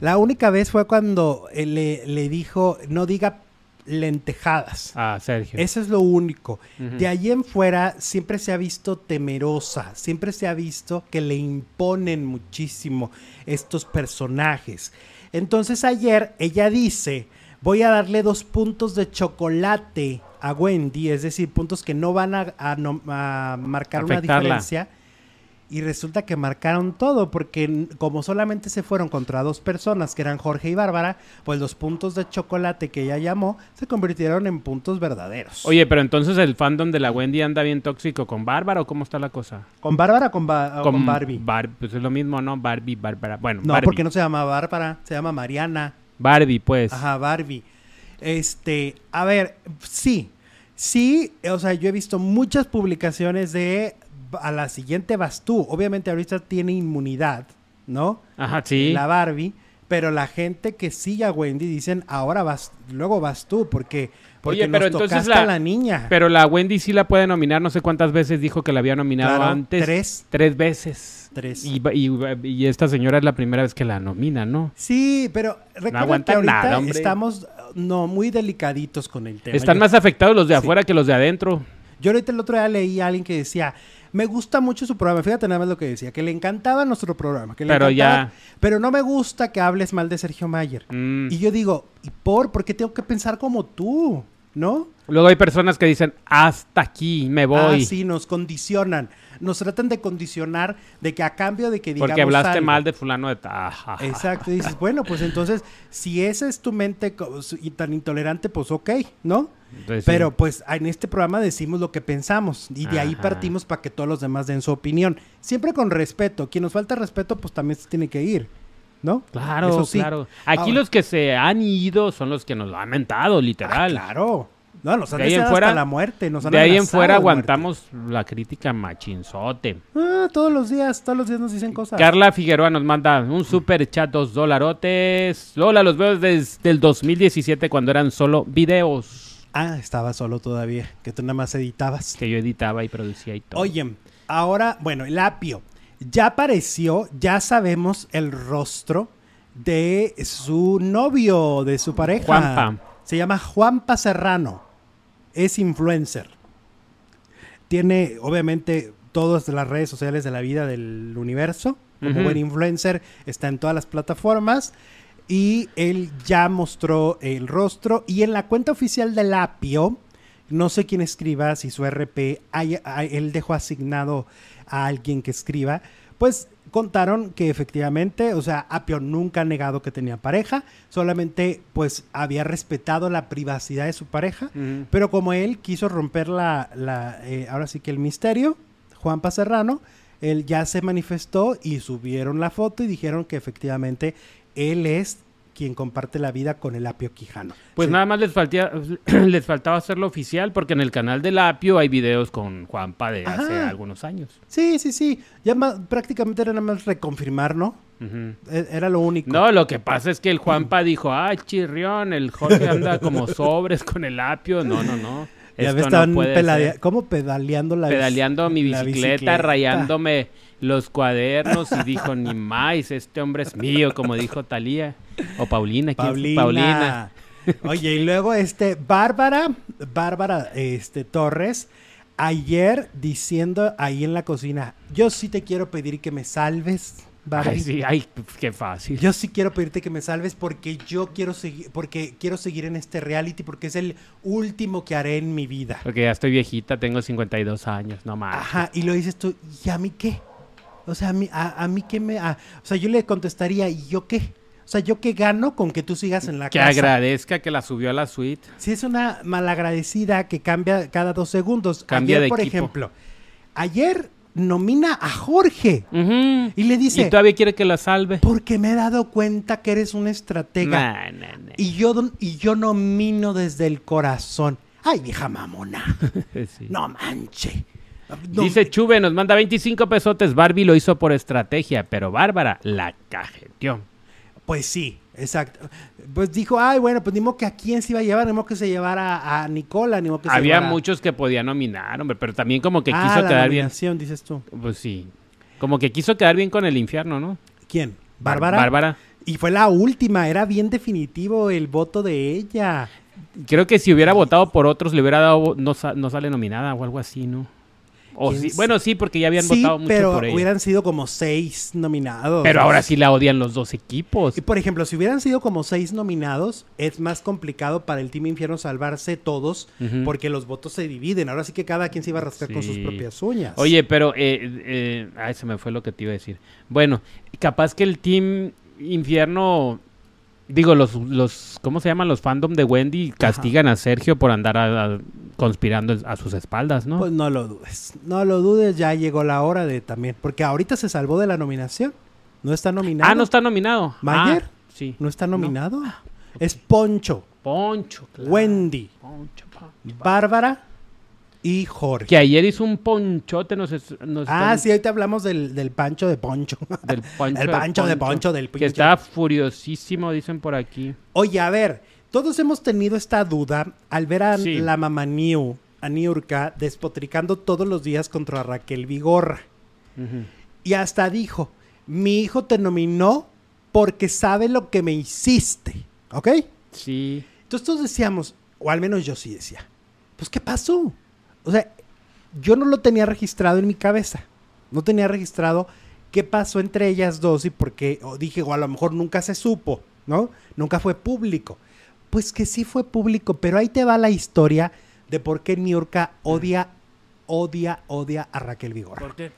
La única vez fue cuando eh, le, le dijo, no diga lentejadas. a Sergio. Eso es lo único. De ahí en fuera siempre se ha visto temerosa, siempre se ha visto que le imponen muchísimo estos personajes. Entonces ayer ella dice, voy a darle dos puntos de chocolate a Wendy, es decir, puntos que no van a, a no- a marcar una diferencia. Y resulta que marcaron todo, porque como solamente se fueron contra dos personas, que eran Jorge y Bárbara, pues los puntos de chocolate que ella llamó se convirtieron en puntos verdaderos. Oye, pero entonces el fandom de la Wendy anda bien tóxico con Bárbara o cómo está la cosa? ¿Con Bárbara o con, Ba- o con Barbie? Bar- pues es lo mismo, ¿no? Barbie, Bárbara. Bueno, no, Barbie. porque no se llama Bárbara, se llama Mariana. Barbie, pues. Ajá, Barbie. Este, a ver, sí, sí, o sea, yo he visto muchas publicaciones de a la siguiente vas tú. Obviamente ahorita tiene inmunidad, ¿no? Ajá, sí. La Barbie, pero la gente que sigue a Wendy dicen, ahora vas, luego vas tú, porque, porque Oye, pero nos entonces tocaste a la- la niña. Pero la Wendy sí la puede nominar, no sé cuántas veces dijo que la había nominado Claro, antes. tres. Tres veces. Tres. Y, y- y esta señora es la primera vez que la nomina, ¿no? Sí, pero recuerda que ahorita nada, estamos no muy delicaditos con el tema. Están Yo- más afectados los de Sí. afuera que los de adentro. Yo ahorita el otro día leí a alguien que decía, me gusta mucho su programa, fíjate nada más lo que decía, que le encantaba nuestro programa, que le Pero encantaba, ya- pero no me gusta que hables mal de Sergio Mayer. Mm. Y yo digo, ¿y por? ¿Por qué tengo que pensar como tú? ¿No? Luego hay personas que dicen, hasta aquí, me voy. Ah, sí, nos condicionan. Nos tratan de condicionar de que a cambio de que digamos porque hablaste algo- mal de fulano de ta. ja, ja. Exacto, y dices, bueno, pues entonces, si esa es tu mente tan intolerante, pues ok, ¿no? Entonces, sí. Pero pues en este programa decimos lo que pensamos y de ahí partimos para que todos los demás den su opinión. Siempre con respeto. Quien nos falta respeto, pues también se tiene que ir, ¿no? Claro, sí. claro. Aquí Ahora- los que se han ido son los que nos lo han mentado, Ah, literal. claro. No, nos han De ahí en fuera- hasta la muerte. Nos han de ahí en fuera muerte. aguantamos la crítica machinzote. Ah, todos los días, todos los días nos dicen cosas. Carla Figueroa nos manda un super chat, dos dolarotes. Lola, los veo desde el 2017 cuando eran solo videos Ah, estaba solo todavía, que tú nada más editabas. que yo editaba y producía y todo. Oye, ahora, bueno, el apio. ya apareció, ya sabemos el rostro de su novio, de su pareja. Juanpa. Se llama Juanpa Serrano. Es influencer. Tiene, obviamente, todas las redes sociales de la vida del universo. Como buen influencer, está en todas las plataformas. Y él ya mostró el rostro. Y en la cuenta oficial del Apio, no sé quién escriba, si su RP, hay- hay- él dejó asignado a alguien que escriba, pues contaron que efectivamente, o sea, Apio nunca ha negado que tenía pareja, solamente pues había respetado la privacidad de su pareja, pero como él quiso romper la, la, eh, ahora sí que el misterio, Juanpa Serrano, él ya se manifestó y subieron la foto y dijeron que efectivamente él es quien comparte la vida con el Apio Quijano. Pues Sí. nada más les, faltía, les faltaba hacerlo oficial porque en el canal del Apio hay videos con Juanpa de hace algunos años. Sí, sí, sí. Ya ma- prácticamente era nada más reconfirmar, ¿no? E- Era lo único. No, lo que pasa es que el Juanpa dijo, ay, chirrión, el Jorge anda como sobres con el apio. No, no, no. Ya Esto no puede. ¿Cómo pedaleando la Pedaleando mi bicicleta, rayándome los cuadernos y dijo, ni más, este hombre es mío, como dijo Talía. O Paulina, ¿quién? Paulina. Paulina. Oye, y luego este, Bárbara, Bárbara este, Torres, ayer diciendo ahí en la cocina, yo sí te quiero pedir que me salves, Barbie. Ay, sí, ay, qué fácil. Yo sí quiero pedirte que me salves porque yo quiero seguir, porque quiero seguir en este reality porque es el último que haré en mi vida. Porque ya estoy viejita, tengo 52 años, no más. Ajá, y lo dices tú, ¿y a mí qué? O sea, a mí, a, a mí qué me... a- o sea, yo le contestaría, ¿y yo qué? O sea, ¿yo qué gano con que tú sigas en la Que casa? agradezca que la subió a la suite. Si es una malagradecida que cambia cada dos segundos. Cambia ayer, de por equipo. ejemplo, ayer nomina a Jorge y le Y dice, todavía quiere que la salve. porque me he dado cuenta que eres un estratega. Nah, nah, nah. Y yo, y yo nomino desde el corazón. Ay, vieja mamona. Sí. No manche. No, Dice Chuve, nos manda 25 pesotes. Barbie lo hizo por estrategia, pero Bárbara la cajeteó. Pues sí, exacto. Pues dijo, ay, bueno, pues ni modo que a quién se iba a llevar, ni modo que se llevara a Nicola, ni modo que se Había llevara- muchos que podían nominar, hombre, pero también como que Ah, quiso la quedar bien. dices tú. Pues sí. Como que quiso quedar bien con el infierno, ¿no? ¿Quién? Bar- Bárbara. Bárbara. Y fue la última, era bien definitivo el voto de ella. Creo que si hubiera votado por otros le hubiera dado no, no sale nominada o algo así, ¿no? O ¿Quién sí- s- bueno, sí, porque ya habían sí, votado mucho pero por ella. hubieran sido como seis nominados. Pero ahora sí la odian los dos equipos. Y por ejemplo, si hubieran sido como seis nominados, es más complicado para el Team Infierno salvarse todos, porque los votos se dividen. Ahora sí que cada quien se iba a rascar con sus propias uñas. Oye, pero eh, eh, ay, se me fue lo que te iba a decir. Bueno, capaz que el Team Infierno, digo, los, los ¿cómo se llaman? Los fandom de Wendy castigan a Sergio por andar a- a- conspirando a sus espaldas, ¿no? Pues no lo dudes. No lo dudes, ya llegó la hora de también. Porque ahorita se salvó de la nominación. No está nominado. ah, no está nominado. ¿Mayer? Ah, sí. ¿No está nominado. Es Poncho, Poncho. claro. Wendy, Poncho, Poncho. Bárbara y Jorge. Que ayer hizo un ponchote, nos, nos Ah, están- sí, ahorita hablamos del, del pancho de Poncho. del poncho. el de pancho de Poncho, del Que estaba furiosísimo, dicen por aquí. Oye, a ver, todos hemos tenido esta duda al ver a Sí. la mamá Niu, a Niurka, despotricando todos los días contra Raquel Vigorra. Y hasta dijo, mi hijo te nominó porque sabe lo que me hiciste. ¿Ok? Sí. Entonces todos decíamos, o al menos yo sí decía, pues ¿qué pasó? O sea, yo no lo tenía registrado en mi cabeza. No tenía registrado qué pasó entre ellas dos y por qué, o dije, o a lo mejor nunca se supo, ¿no? Nunca fue público. Pues que sí fue público, pero ahí te va la historia de por qué Niurka odia, odia, odia a Raquel Vigorra. ¿Por qué?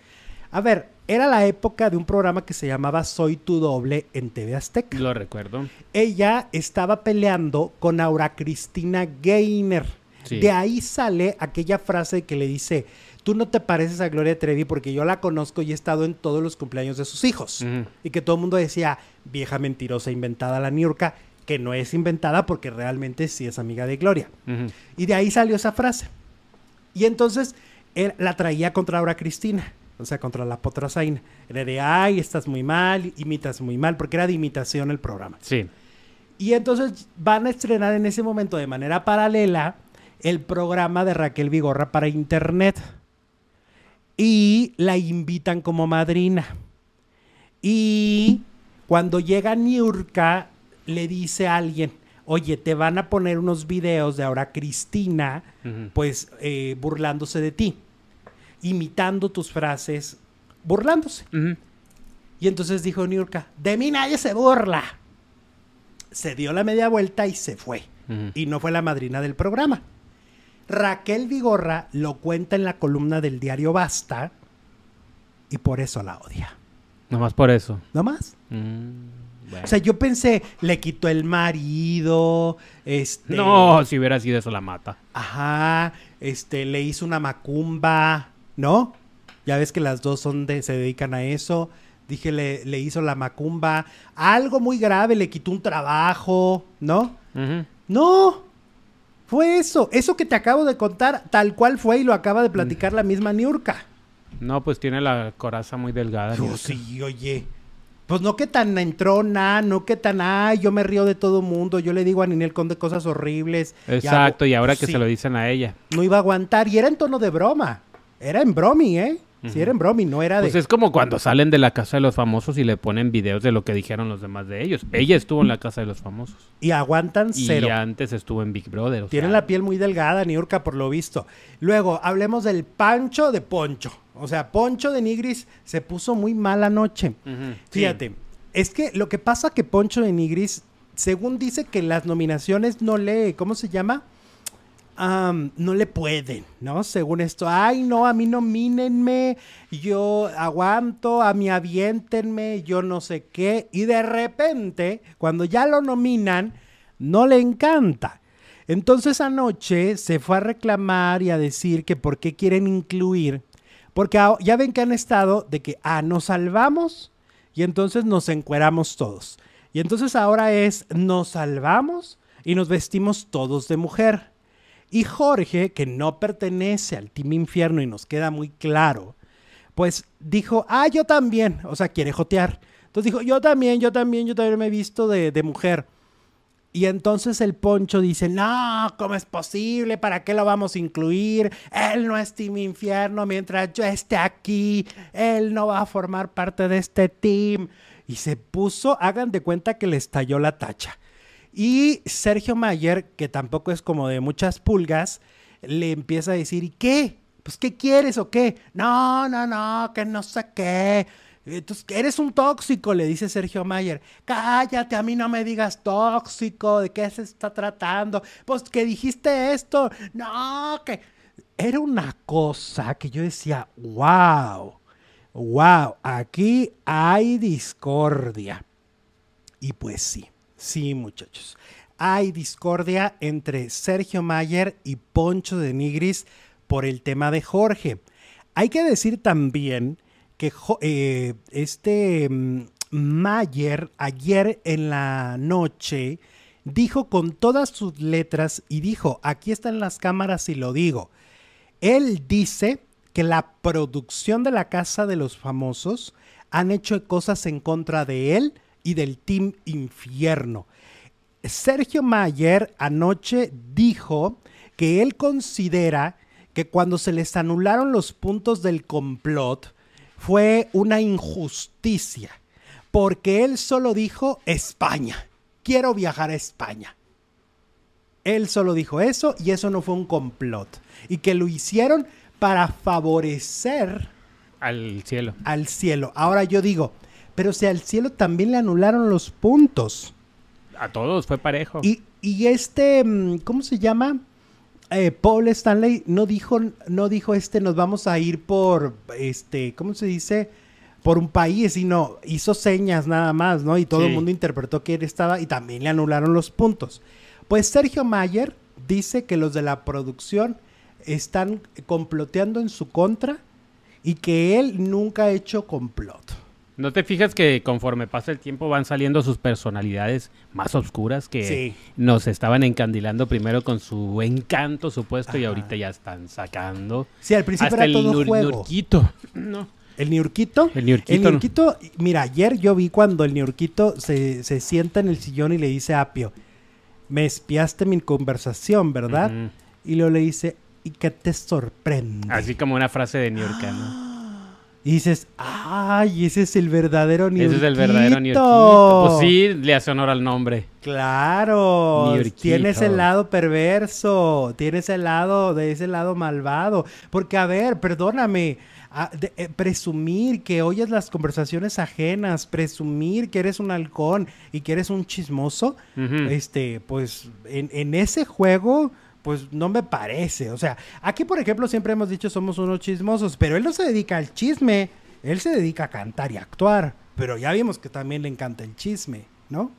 A ver, era la época de un programa que se llamaba Soy tu doble en TV Azteca Lo recuerdo. ella estaba peleando con Aura Cristina Gainer. Sí. De ahí sale aquella frase que le dice, tú no te pareces a Gloria Trevi porque yo la conozco y he estado en todos los cumpleaños de sus hijos. Y que todo el mundo decía, vieja mentirosa inventada la Niurka, que no es inventada porque realmente sí es amiga de Gloria. Y de ahí salió esa frase. Y entonces él la traía contra Aura Cristina, o sea, contra la potrazaina. Era de, ay, estás muy mal, imitas muy mal, porque era de imitación el programa. Sí. Y entonces van a estrenar en ese momento de manera paralela el programa de Raquel Vigorra para internet. y la invitan como madrina. Y cuando llega Niurka, le dice a alguien, oye, te van a poner unos videos de ahora Cristina, pues eh, burlándose de ti, imitando tus frases, burlándose. Y entonces dijo Niurka, de mí nadie se burla. Se dio la media vuelta y se fue. Y no fue la madrina del programa. Raquel Vigorra lo cuenta en la columna del diario Basta y por eso la odia. Nomás por eso. ¿No más? Mm, bueno. O sea, yo pensé, le quitó el marido, este... No, si hubiera sido eso la mata. Ajá, este, le hizo una macumba, ¿no? Ya ves que las dos son de, se dedican a eso. Dije, le, le hizo la macumba. Algo muy grave, le quitó un trabajo, ¿no? No, fue eso. Eso que te acabo de contar, tal cual fue y lo acaba de platicar la misma Niurka. No, pues tiene la coraza muy delgada. Niurka. sí, oye. Pues no que tan entrona, no que tan, ay, yo me río de todo mundo, yo le digo a Ninel Conde cosas horribles. Exacto, y ahora que Sí. se lo dicen a ella. no iba a aguantar. Y era en tono de broma. Era en bromi, ¿eh? Ujú. era en bromi, no era de... Pues es como cuando salen de la casa de los famosos y le ponen videos de lo que dijeron los demás de ellos. Ella estuvo en la casa de los famosos. Y aguantan Y cero. antes estuvo en Big Brother. o Tienen sea, la piel muy delgada, Niurka, por lo visto. Luego, hablemos del Pancho de Poncho. O sea, Poncho de Nigris se puso muy mal anoche. Fíjate, es que lo que pasa que Poncho de Nigris, según dice que las nominaciones no le, ¿cómo se llama? No le pueden, ¿no? Según esto, ay, no, a mí nomínenme, yo aguanto, a mí aviéntenme, yo no sé qué. Y de repente, cuando ya lo nominan, no le encanta. Entonces anoche se fue a reclamar y a decir que por qué quieren incluir, porque ah, ya ven que han estado de que, ah, nos salvamos y entonces nos encueramos todos. Y entonces ahora es, nos salvamos y nos vestimos todos de mujer. Y Jorge, que no pertenece al Team Infierno y nos queda muy claro, pues dijo, ah, yo también, o sea, quiere jotear. Entonces dijo, yo también, yo también, yo también me he visto de, mujer. Y entonces el Poncho dice, no, ¿cómo es posible? ¿Para qué lo vamos a incluir? Él no es Team Infierno mientras yo esté aquí. Él no va a formar parte de este team. Y se puso, hagan de cuenta que le estalló la tacha. Y Sergio Mayer, que tampoco es como de muchas pulgas, le empieza a decir, ¿y qué? Pues, ¿qué quieres o qué? No, no, no, que no sé qué. Entonces, eres un tóxico, le dice Sergio Mayer. Cállate, a mí no me digas tóxico, ¿de qué se está tratando? Pues que dijiste esto. No, que... Era una cosa que yo decía, wow, wow, aquí hay discordia. Y pues sí, sí, muchachos. Hay discordia entre Sergio Mayer y Poncho de Nigris por el tema de Jorge. Hay que decir también que eh, este mm, Mayer ayer en la noche dijo con todas sus letras y dijo, aquí están las cámaras y lo digo. Él dice que la producción de la Casa de los Famosos han hecho cosas en contra de él y del Team Infierno. Sergio Mayer anoche dijo que él considera que cuando se les anularon los puntos del complot fue una injusticia, porque él solo dijo España, quiero viajar a España. Él solo dijo eso y eso no fue un complot. Y que lo hicieron para favorecer Al cielo. al cielo. Ahora yo digo, pero si al cielo también le anularon los puntos. A todos fue parejo. Y, y este, mm, ¿cómo se llama? Eh, Paul Stanley no dijo, no dijo este, nos vamos a ir por, este, ¿cómo se dice? Por un país, sino hizo señas nada más, ¿no? Y todo el mundo interpretó que él estaba y también le anularon los puntos. Pues Sergio Mayer dice que los de la producción están comploteando en su contra y que él nunca ha hecho complot. ¿No te fijas que conforme pasa el tiempo van saliendo sus personalidades más oscuras que Sí. nos estaban encandilando primero con su encanto supuesto y ahorita ya están sacando Sí, al principio hasta era el todo nur- juego. nurquito. No. ¿El Niurquito? El Niurquito, El ¿no? Niurquito, mira, ayer yo vi cuando el Niurquito se, se sienta en el sillón y le dice a Apio, me espiaste mi conversación, ¿verdad? Y luego le dice, ¿y qué te sorprende? Así como una frase de Niurka, ¿no? Y dices, ay, ese es el verdadero Niurquito. Ese es el verdadero Niurquito. Pues sí, le hace honor al nombre. Claro, Niurquito. tiene ese lado perverso, tiene ese lado, de ese lado malvado. Porque, a ver, perdóname, a- de- eh, presumir que oyes las conversaciones ajenas, presumir que eres un halcón y que eres un chismoso, este, pues en, en ese juego, pues no me parece. O sea, aquí, por ejemplo, siempre hemos dicho somos unos chismosos, pero él no se dedica al chisme, él se dedica a cantar y actuar. Pero ya vimos que también le encanta el chisme, ¿no?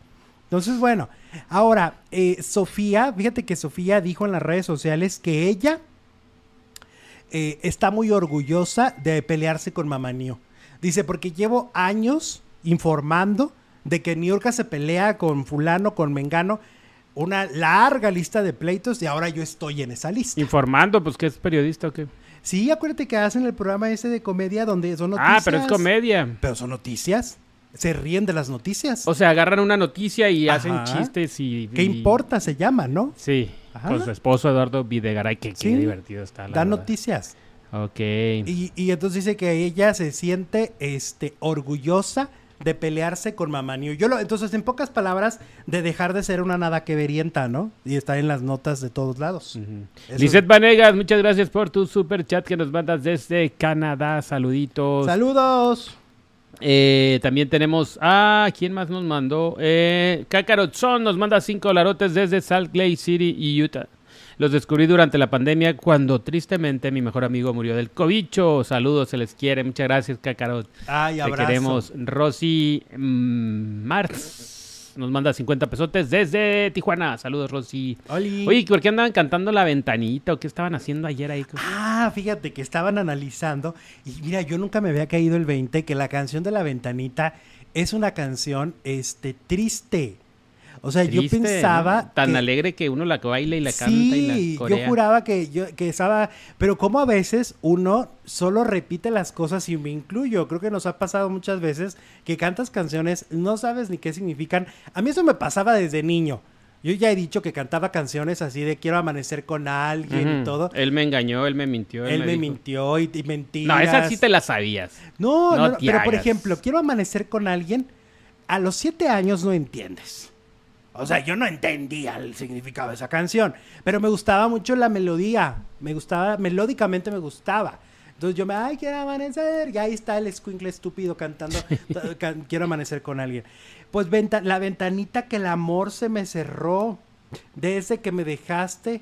Entonces, bueno, ahora, eh, Sofía, fíjate que Sofía dijo en las redes sociales que ella eh, está muy orgullosa de pelearse con Mamanio. Dice, porque llevo años informando de que Niurka se pelea con fulano, con Mengano, una larga lista de pleitos y ahora yo estoy en esa lista. Informando, pues que es periodista o qué. Sí, acuérdate que hacen el programa ese de comedia donde son noticias. Ah, pero es comedia. Pero son noticias. Se ríen de las noticias. O sea, agarran una noticia y hacen chistes y... ¿Qué y- importa? Se llama, ¿no? Sí, Ajá. con su esposo Eduardo Videgaray, que Sí. qué divertido está. La Da verdad. noticias. Ok. Y, y entonces dice que ella se siente este, orgullosa de pelearse con Mamanio. Yo lo, entonces, en pocas palabras, de dejar de ser una nada que verienta, ¿no? Y está en las notas de todos lados. Lisette Vanegas, muchas gracias por tu super chat que nos mandas desde Canadá. Saluditos. ¡Saludos! Eh, también tenemos. Ah, ¿quién más nos mandó? Eh, Kakarotson nos manda cinco dolarotes desde Salt Lake City y Utah. Los descubrí durante la pandemia cuando tristemente mi mejor amigo murió del cobicho. Saludos, se les quiere. Muchas gracias, Kakarot. Ay, Te abrazo. queremos. Rosy mm, Marx nos manda 50 pesotes desde Tijuana. Saludos, Rosy. Oli. Oye, ¿por qué andaban cantando la ventanita o qué estaban haciendo ayer ahí? Ah, fíjate que estaban analizando y mira, yo nunca me había caído el 20 que la canción de la ventanita es una canción este triste. O sea, yo pensaba ¿no? Tan que- alegre que uno la baila y la canta sí, y la corea. yo juraba que yo que estaba, pero como a veces uno solo repite las cosas y me incluyo, creo que nos ha pasado muchas veces que cantas canciones, no sabes ni qué significan. A mí eso me pasaba desde niño. Yo ya he dicho que cantaba canciones así de quiero amanecer con alguien y todo. Él me engañó, él me mintió. Él me mintió y, y mentiras. No, esa sí te la sabías. No, No no, pero por ejemplo, quiero amanecer con alguien, a los siete años no entiendes. O sea, yo no entendía el significado de esa canción, pero me gustaba mucho la melodía, me gustaba, melódicamente me gustaba. Entonces yo me, ay, quiero amanecer, y ahí está el escuincle estúpido cantando, can- quiero amanecer con alguien. Pues venta- la ventanita que el amor se me cerró, desde que me dejaste.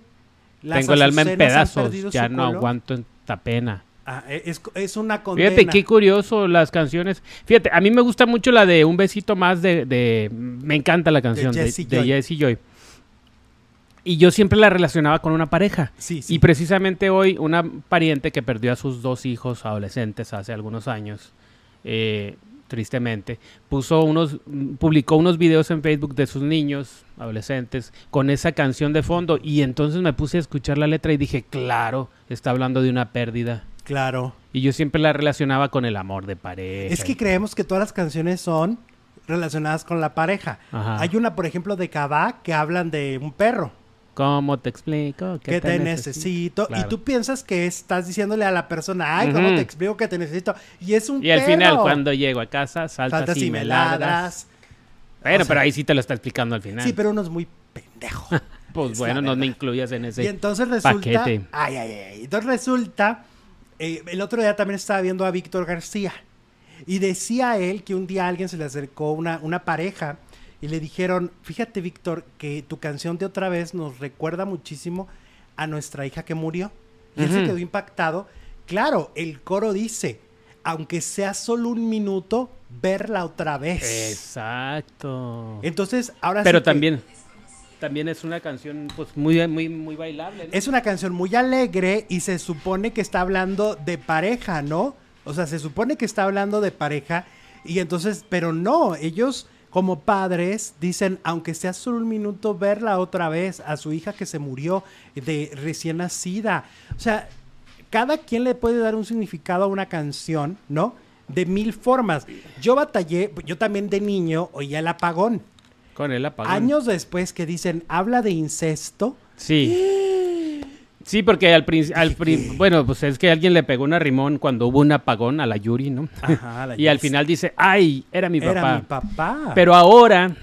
las Tengo el alma en pedazos, ya no aguanto esta pena. Ah, es, es una condena. Fíjate qué curioso las canciones. Fíjate, a mí me gusta mucho la de Un besito más de... de- me encanta la canción de, Jessie de Joy. Y yo siempre la relacionaba con una pareja. Sí, sí. Y precisamente hoy una pariente que perdió a sus dos hijos adolescentes hace algunos años, eh, tristemente, puso unos, publicó unos videos en Facebook de sus niños adolescentes con esa canción de fondo y entonces me puse a escuchar la letra y dije, claro, está hablando de una pérdida. Claro. Y yo siempre la relacionaba con el amor de pareja. Es que creemos que todas las canciones son relacionadas con la pareja. Ajá. Hay una, por ejemplo, de Cabá que hablan de un perro ¿Cómo te explico? que te necesito. Claro. Y tú piensas que estás diciéndole a la persona, ay, ¿cómo te explico que te necesito? Y es un Y al final, cuando llego a casa, saltas, Saltas y, me ladras. Bueno, O sea, pero ahí sí te lo está explicando al final. Sí, pero uno es muy pendejo. Pues es bueno, no me incluyas en ese Y entonces resulta. paquete. Ay, ay, ay. Entonces resulta. Eh, el otro día también estaba viendo a Víctor García. Y decía él que un día alguien se le acercó una, una pareja y le dijeron: Fíjate, Víctor, que tu canción de otra vez nos recuerda muchísimo a nuestra hija que murió. Y él se quedó impactado. Claro, el coro dice: Aunque sea solo un minuto, verla otra vez. Exacto. Entonces, ahora Pero sí que- también, es una canción pues muy, muy, muy bailable. Es una canción muy alegre y se supone que está hablando de pareja, ¿no? O sea, se supone que está hablando de pareja y entonces, pero no, ellos como padres dicen, aunque sea solo un minuto, verla otra vez a su hija que se murió de recién nacida. O sea, cada quien le puede dar un significado a una canción, ¿no? De mil formas. Yo batallé, yo también de niño oía el apagón. Con el apagón. Años después que dicen, habla de incesto. Sí. Sí, porque al principio, bueno, pues es que alguien le pegó una rimón cuando hubo un apagón a la Yuri, ¿no? Ajá, la y al final dice, ay, era mi papá. Era mi papá. Pero ahora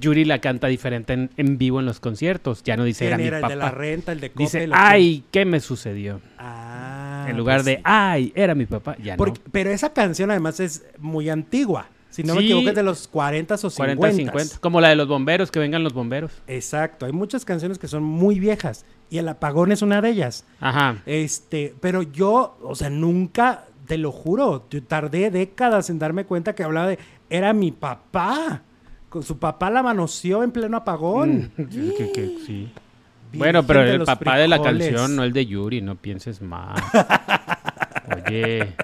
Yuri la canta diferente en, en vivo en los conciertos. Ya no dice, ¿Quién era, era mi el de la renta, el de Cope? Dice, ay, ¿qué me sucedió? Ah, en lugar pues de, sí. ay, era mi papá. Ya Porque- no. Pero esa canción además es muy antigua. Si no me equivoco es de los 40 o 50. 40, 50. Como la de los bomberos, que vengan los bomberos. Exacto. Hay muchas canciones que son muy viejas. Y el apagón es una de ellas. Ajá. Este, pero yo, o sea, nunca, te lo juro, yo tardé décadas en darme cuenta que hablaba de, era mi papá. Con su papá la manoseó en pleno apagón. Mm, que- que- sí. Bueno, pero el papá de la canción, no el de Yuri, no pienses mal. Oye.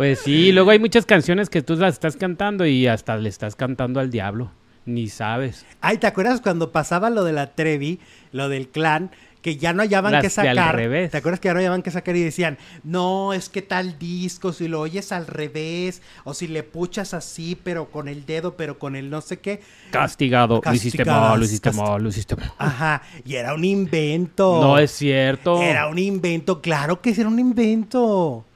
Pues sí, luego hay muchas canciones que tú las estás cantando y hasta le estás cantando al diablo. Ni sabes. Ay, ¿te acuerdas cuando pasaba lo de la Trevi, lo del clan, que ya no hallaban Las que de al sacar? revés. ¿Te acuerdas que ya no hallaban que sacar y decían, no, es que tal disco, si lo oyes al revés, o si le puchas así, pero con el dedo, pero con el no sé qué? Castigado. Lo hiciste mal, lo hiciste mal, lo hiciste mal. Ajá, y era un invento. No es cierto. Era un invento, claro que era un invento.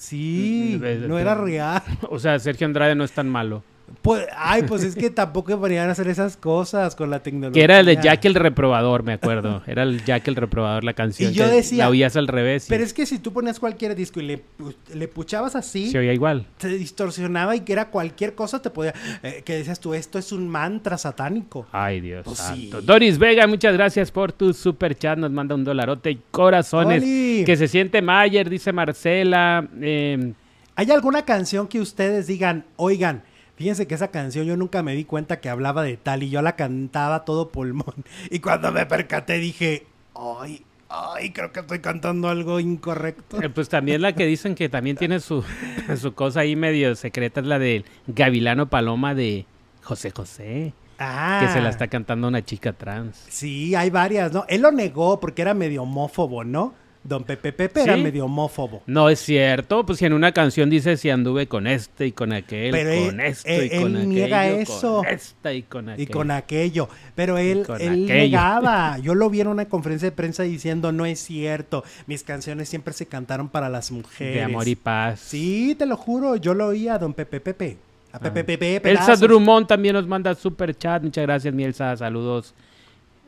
Sí, no era real. O sea, Sergio Andrade no es tan malo. Pues, ay, pues es que tampoco podrían hacer esas cosas con la tecnología. Que era el de Jack el reprobador, me acuerdo. Era el Jack el reprobador la canción. Y yo decía- La oías al revés. y Pero es que si tú ponías cualquier disco y le, le puchabas así, Se oía igual. se distorsionaba y que era cualquier cosa, te podía. eh, que decías tú, esto es un mantra satánico. Ay, Dios Pues sí. Doris Vega, muchas gracias por tu super chat. Nos manda un dolarote y corazones. ¡Oli! Que se siente Mayer, dice Marcela. Eh, ¿Hay alguna canción que ustedes digan, oigan, fíjense que esa canción yo nunca me di cuenta que hablaba de tal y yo la cantaba todo pulmón? Y cuando me percaté dije, ay, ay, creo que estoy cantando algo incorrecto. eh, pues también la que dicen que también tiene su, su cosa ahí medio secreta es la del Gavilano Paloma de José José. Ah, Que se la está cantando una chica trans. Sí, hay varias, ¿no? Él lo negó porque era medio homófobo, ¿no? Don Pepe Pepe era medio homófobo. No es cierto, pues si en una canción dice si anduve con este y con aquel, Pero con él- esto él- y con él aquello, niega con eso. esta y con Y aquello. con aquello. Pero él, con él aquello. negaba. Yo lo vi en una conferencia de prensa diciendo, no es cierto. Mis canciones siempre se cantaron para las mujeres. De amor y paz. Sí, te lo juro. Yo lo oía a don Pepe Pepe. A Pepe Pepe. Elsa. Drummond también nos manda super chat. Muchas gracias, mi Elsa. Saludos.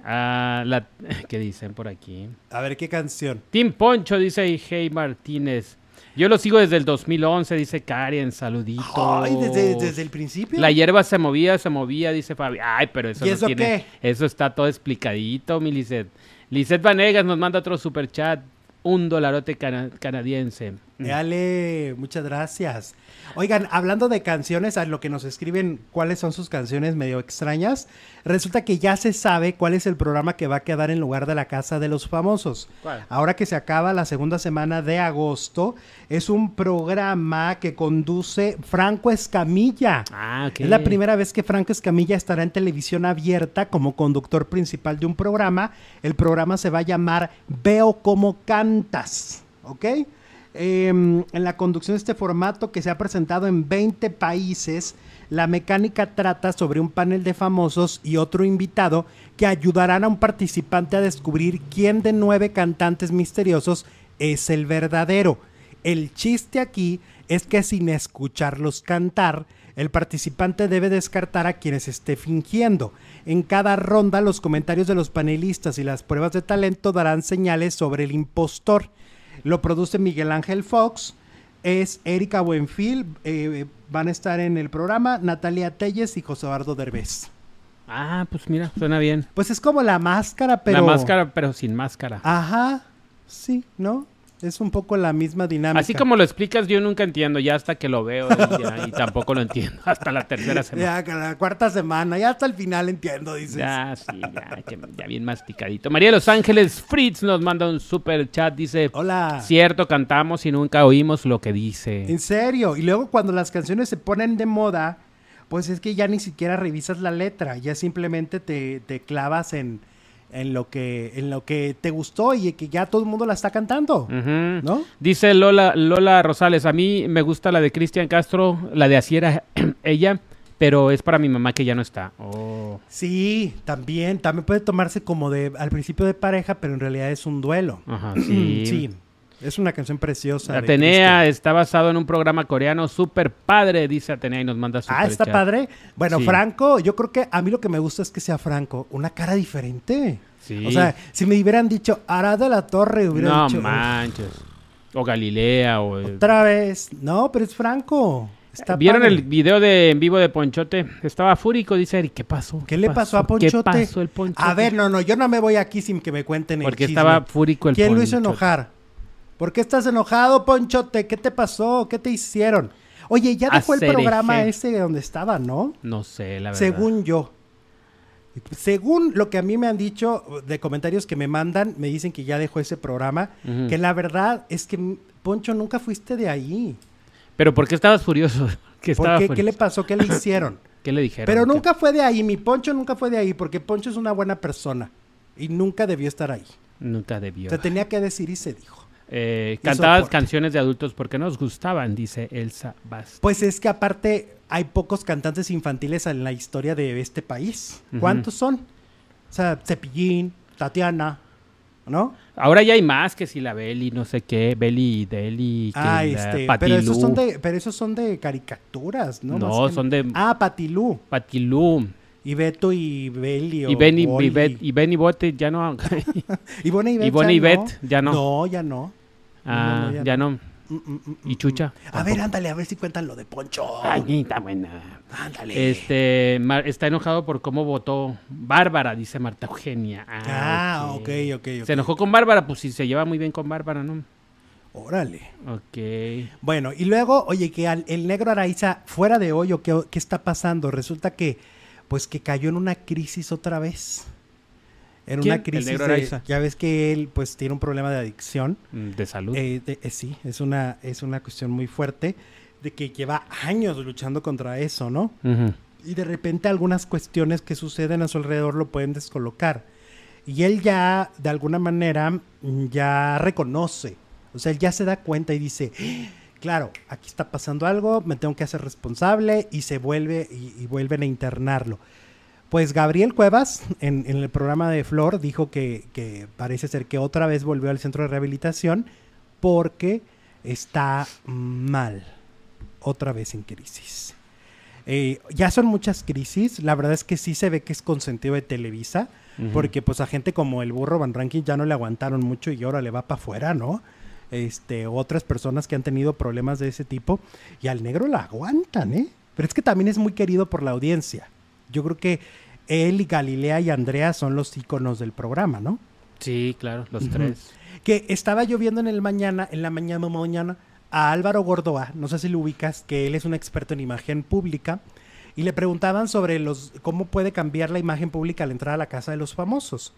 A la... ¿Qué dicen por aquí? A ver, ¿qué canción? Tim Poncho dice Hey Martínez. Yo lo sigo desde el 2011, dice Karen. Saluditos. Ay, desde, desde el principio. La hierba se movía, se movía, dice Fabi. Ay, pero eso ¿Y no eso tiene. Eso está todo explicadito, mi Lisette. Lisette Vanegas nos manda otro super chat. Un dolarote cana- canadiense. Dale, muchas gracias. Oigan, hablando de canciones, a lo que nos escriben cuáles son sus canciones medio extrañas, resulta que ya se sabe cuál es el programa que va a quedar en lugar de la Casa de los Famosos. ¿Cuál? Ahora que se acaba la segunda semana de agosto, es un programa que conduce Franco Escamilla. Ah, ok. Es la primera vez que Franco Escamilla estará en televisión abierta como conductor principal de un programa. El programa se va a llamar Veo cómo cantas, ¿ok? Eh, en la conducción de este formato que se ha presentado en 20 países, la mecánica trata sobre un panel de famosos y otro invitado que ayudarán a un participante a descubrir quién de nueve cantantes misteriosos es el verdadero. El chiste aquí es que sin escucharlos cantar, el participante debe descartar a quienes esté fingiendo. En cada ronda, los comentarios de los panelistas y las pruebas de talento darán señales sobre el impostor. Lo produce Miguel Ángel Fox, es Erika Buenfil, eh, van a estar en el programa Natalia Telles y José Eduardo Derbez. Ah, pues mira, suena bien. Pues es como la máscara, pero... La máscara, pero sin máscara. Ajá, sí, ¿no? Es un poco la misma dinámica. Así como lo explicas, yo nunca entiendo, ya hasta que lo veo y, ya, y tampoco lo entiendo, hasta la tercera semana. Ya, la cuarta semana, ya hasta el final entiendo, dices. Ya, sí, ya, ya bien masticadito. María de Los Ángeles Fritz nos manda un super chat, dice, Hola. cierto, cantamos y nunca oímos lo que dice. En serio. Y luego cuando las canciones se ponen de moda, pues es que ya ni siquiera revisas la letra, ya simplemente te, te clavas en, en, lo que, en lo que te gustó y que ya todo el mundo la está cantando. ¿no? Dice Lola, Lola Rosales, a mí me gusta la de Cristian Castro, la de Así era ella, pero es para mi mamá que ya no está. Oh. Sí, también. También puede tomarse como de al principio de pareja, pero en realidad es un duelo. Ajá, sí. Sí. Es una canción preciosa. Atenea está basado en un programa coreano súper padre, dice Atenea y nos manda su Ah, está padre. Bueno, Sí. Franco, yo creo que a mí lo que me gusta es que sea Franco. Una cara diferente. Sí. O sea, si me hubieran dicho Arad de la Torre, hubiera no dicho. manches. O Galilea o... eh, Otra vez. No, pero es Franco. Está ¿Vieron padre. el video de en vivo de Ponchote? Estaba fúrico, dice Eric. ¿Qué pasó? ¿Qué le pasó a Ponchote? ¿Qué pasó el Ponchote? A ver, no, no, yo no me voy aquí sin que me cuenten el Porque chisme. estaba fúrico el ¿Quién lo hizo Ponchote. enojar? ¿Por qué estás enojado, Ponchote? ¿Qué te pasó? ¿Qué te hicieron? Oye, ya dejó el programa ese donde estaba, ¿no? No sé, la verdad. Según yo. Según lo que a mí me han dicho de comentarios que me mandan, me dicen que ya dejó ese programa, que la verdad es que Poncho nunca fuiste de ahí. Pero ¿por qué estabas furioso? ¿Qué, ¿Por estaba qué? le pasó? ¿Qué le hicieron? ¿Qué le dijeron? Pero nunca fue de ahí, mi Poncho nunca fue de ahí, porque Poncho es una buena persona y nunca debió estar ahí. Nunca debió. Se tenía que decir y se dijo. Eh, cantabas canciones de adultos porque nos gustaban, dice Elsa Bast. Pues es que aparte hay pocos cantantes infantiles en la historia de este país. ¿Cuántos son? O sea, Cepillín, Tatiana, ¿no? Ahora ya hay más que si la Beli, no sé qué, Beli y Deli, que Ah, este, Patilú, pero esos son de, pero esos son de caricaturas, ¿no? No, Más que- son de- Ah, Patilú. Patilú. Y Beto y Beli. Y o Ben y, Bet- Bote ya no. Y Bona y Bet. y Bona ya y no. Bet, ya no. No, ya no. Ah, no, ya ya no. Mm, mm, mm, Y Chucha. A ver, ándale, a ver si cuentan lo de Poncho. Ay, está buena. ándale. Este, está enojado por cómo votó Bárbara, dice Marta Eugenia. Ah, ok, ok, ok. Se enojó con Bárbara, pues sí, se lleva muy bien con Bárbara, ¿no? Órale. Ok. Bueno, y luego, oye, que al- el negro Araiza, fuera de hoyo, ¿qué, ¿qué está pasando? Resulta que, pues que cayó en una crisis otra vez. En ¿Quién? una El crisis. negro de- Araiza. ya ves que él, pues, tiene un problema de adicción. Mm, De salud. Eh, de- eh, sí, es una, es una cuestión muy fuerte de que lleva años luchando contra eso, ¿no? Y de repente algunas cuestiones que suceden a su alrededor lo pueden descolocar. Y él ya, de alguna manera, mm, ya reconoce, o sea, él ya se da cuenta y dice, "Ah, claro, aquí está pasando algo, me tengo que hacer responsable y se vuelve y, y vuelven a internarlo. Pues Gabriel Cuevas, en, en el programa de Flor, dijo que, que parece ser que otra vez volvió al centro de rehabilitación porque está mal, otra vez en crisis. Eh, ya son muchas crisis. La verdad es que sí se ve que es consentido de Televisa. Porque pues a gente como el burro Van Ranking ya no le aguantaron mucho y ahora le va para afuera, ¿no? Este, otras personas que han tenido problemas de ese tipo. Y al negro la aguantan, ¿eh? Pero es que también es muy querido por la audiencia. Yo creo que él y Galilea y Andrea son los íconos del programa, ¿no? Sí, claro, los tres. Que estaba yo viendo en el mañana, en la mañana, mañana, a Álvaro Gordoa, no sé si lo ubicas, que él es un experto en imagen pública, y le preguntaban sobre los cómo puede cambiar la imagen pública al entrar a la casa de los famosos.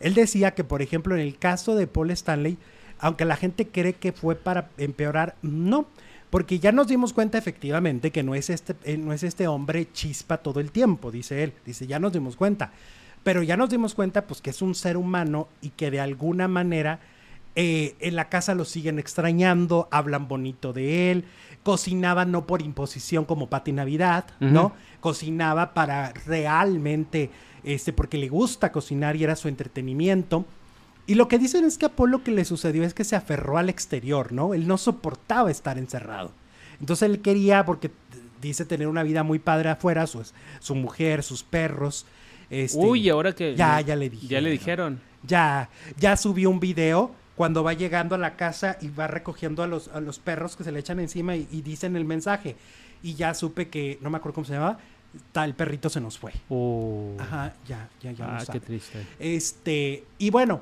Él decía que, por ejemplo, en el caso de Paul Stanley, aunque la gente cree que fue para empeorar, no, porque ya nos dimos cuenta efectivamente que no es este, eh, no es este hombre chispa todo el tiempo, dice él, dice, ya nos dimos cuenta. Pero ya nos dimos cuenta pues que es un ser humano y que de alguna manera eh, en la casa lo siguen extrañando, hablan bonito de él, cocinaba no por imposición como Pati Navidad, ¿no? Cocinaba para realmente, este, porque le gusta cocinar y era su entretenimiento. Y lo que dicen es que a Paul lo que le sucedió es que se aferró al exterior, ¿no? Él no soportaba estar encerrado. Entonces él quería, porque dice tener una vida muy padre afuera, su, su mujer, sus perros. Este, Uy, ahora que. ya, ya le Ya le dijeron. dijeron. ya, ya subió un video cuando va llegando a la casa y va recogiendo a los, a los perros que se le echan encima y, y dicen el mensaje. Y ya supe que, no me acuerdo cómo se llamaba, tal perrito se nos fue. Uh. Ajá, ya, ya, ya. lo Ah, sabe. qué triste. Este, y bueno,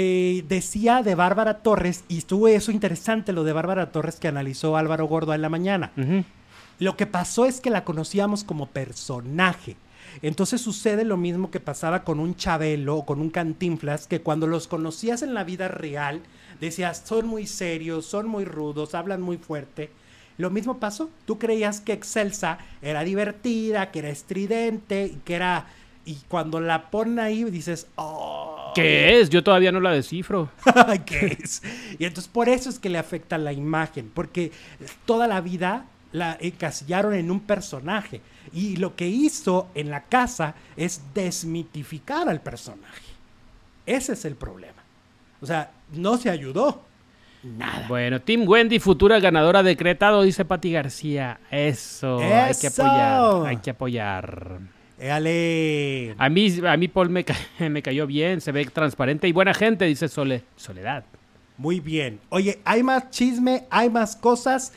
eh, decía de Bárbara Torres, y estuvo eso interesante, lo de Bárbara Torres que analizó Álvaro Gordo en la mañana. Lo que pasó es que la conocíamos como personaje. Entonces sucede lo mismo que pasaba con un Chabelo o con un Cantinflas, que cuando los conocías en la vida real, decías, son muy serios, son muy rudos, hablan muy fuerte. Lo mismo pasó. Tú creías que Excelsa era divertida, que era estridente, que era... Y cuando la ponen ahí dices, oh, ¿Qué es? Yo todavía no la descifro. ¿Qué es? Y entonces por eso es que le afecta la imagen, porque toda la vida la encasillaron en un personaje. Y lo que hizo en la casa es desmitificar al personaje. Ese es el problema. O sea, no se ayudó. Nada. Bueno, Team Wendy, futura ganadora decretado, dice Pati García. Eso, hay que Eso. apoyar, hay que apoyar. Éale. A mí, a mí Paul me, ca- me cayó bien, se ve transparente y buena gente, dice Sole, Soledad. Muy bien. Oye, hay más chisme, hay más cosas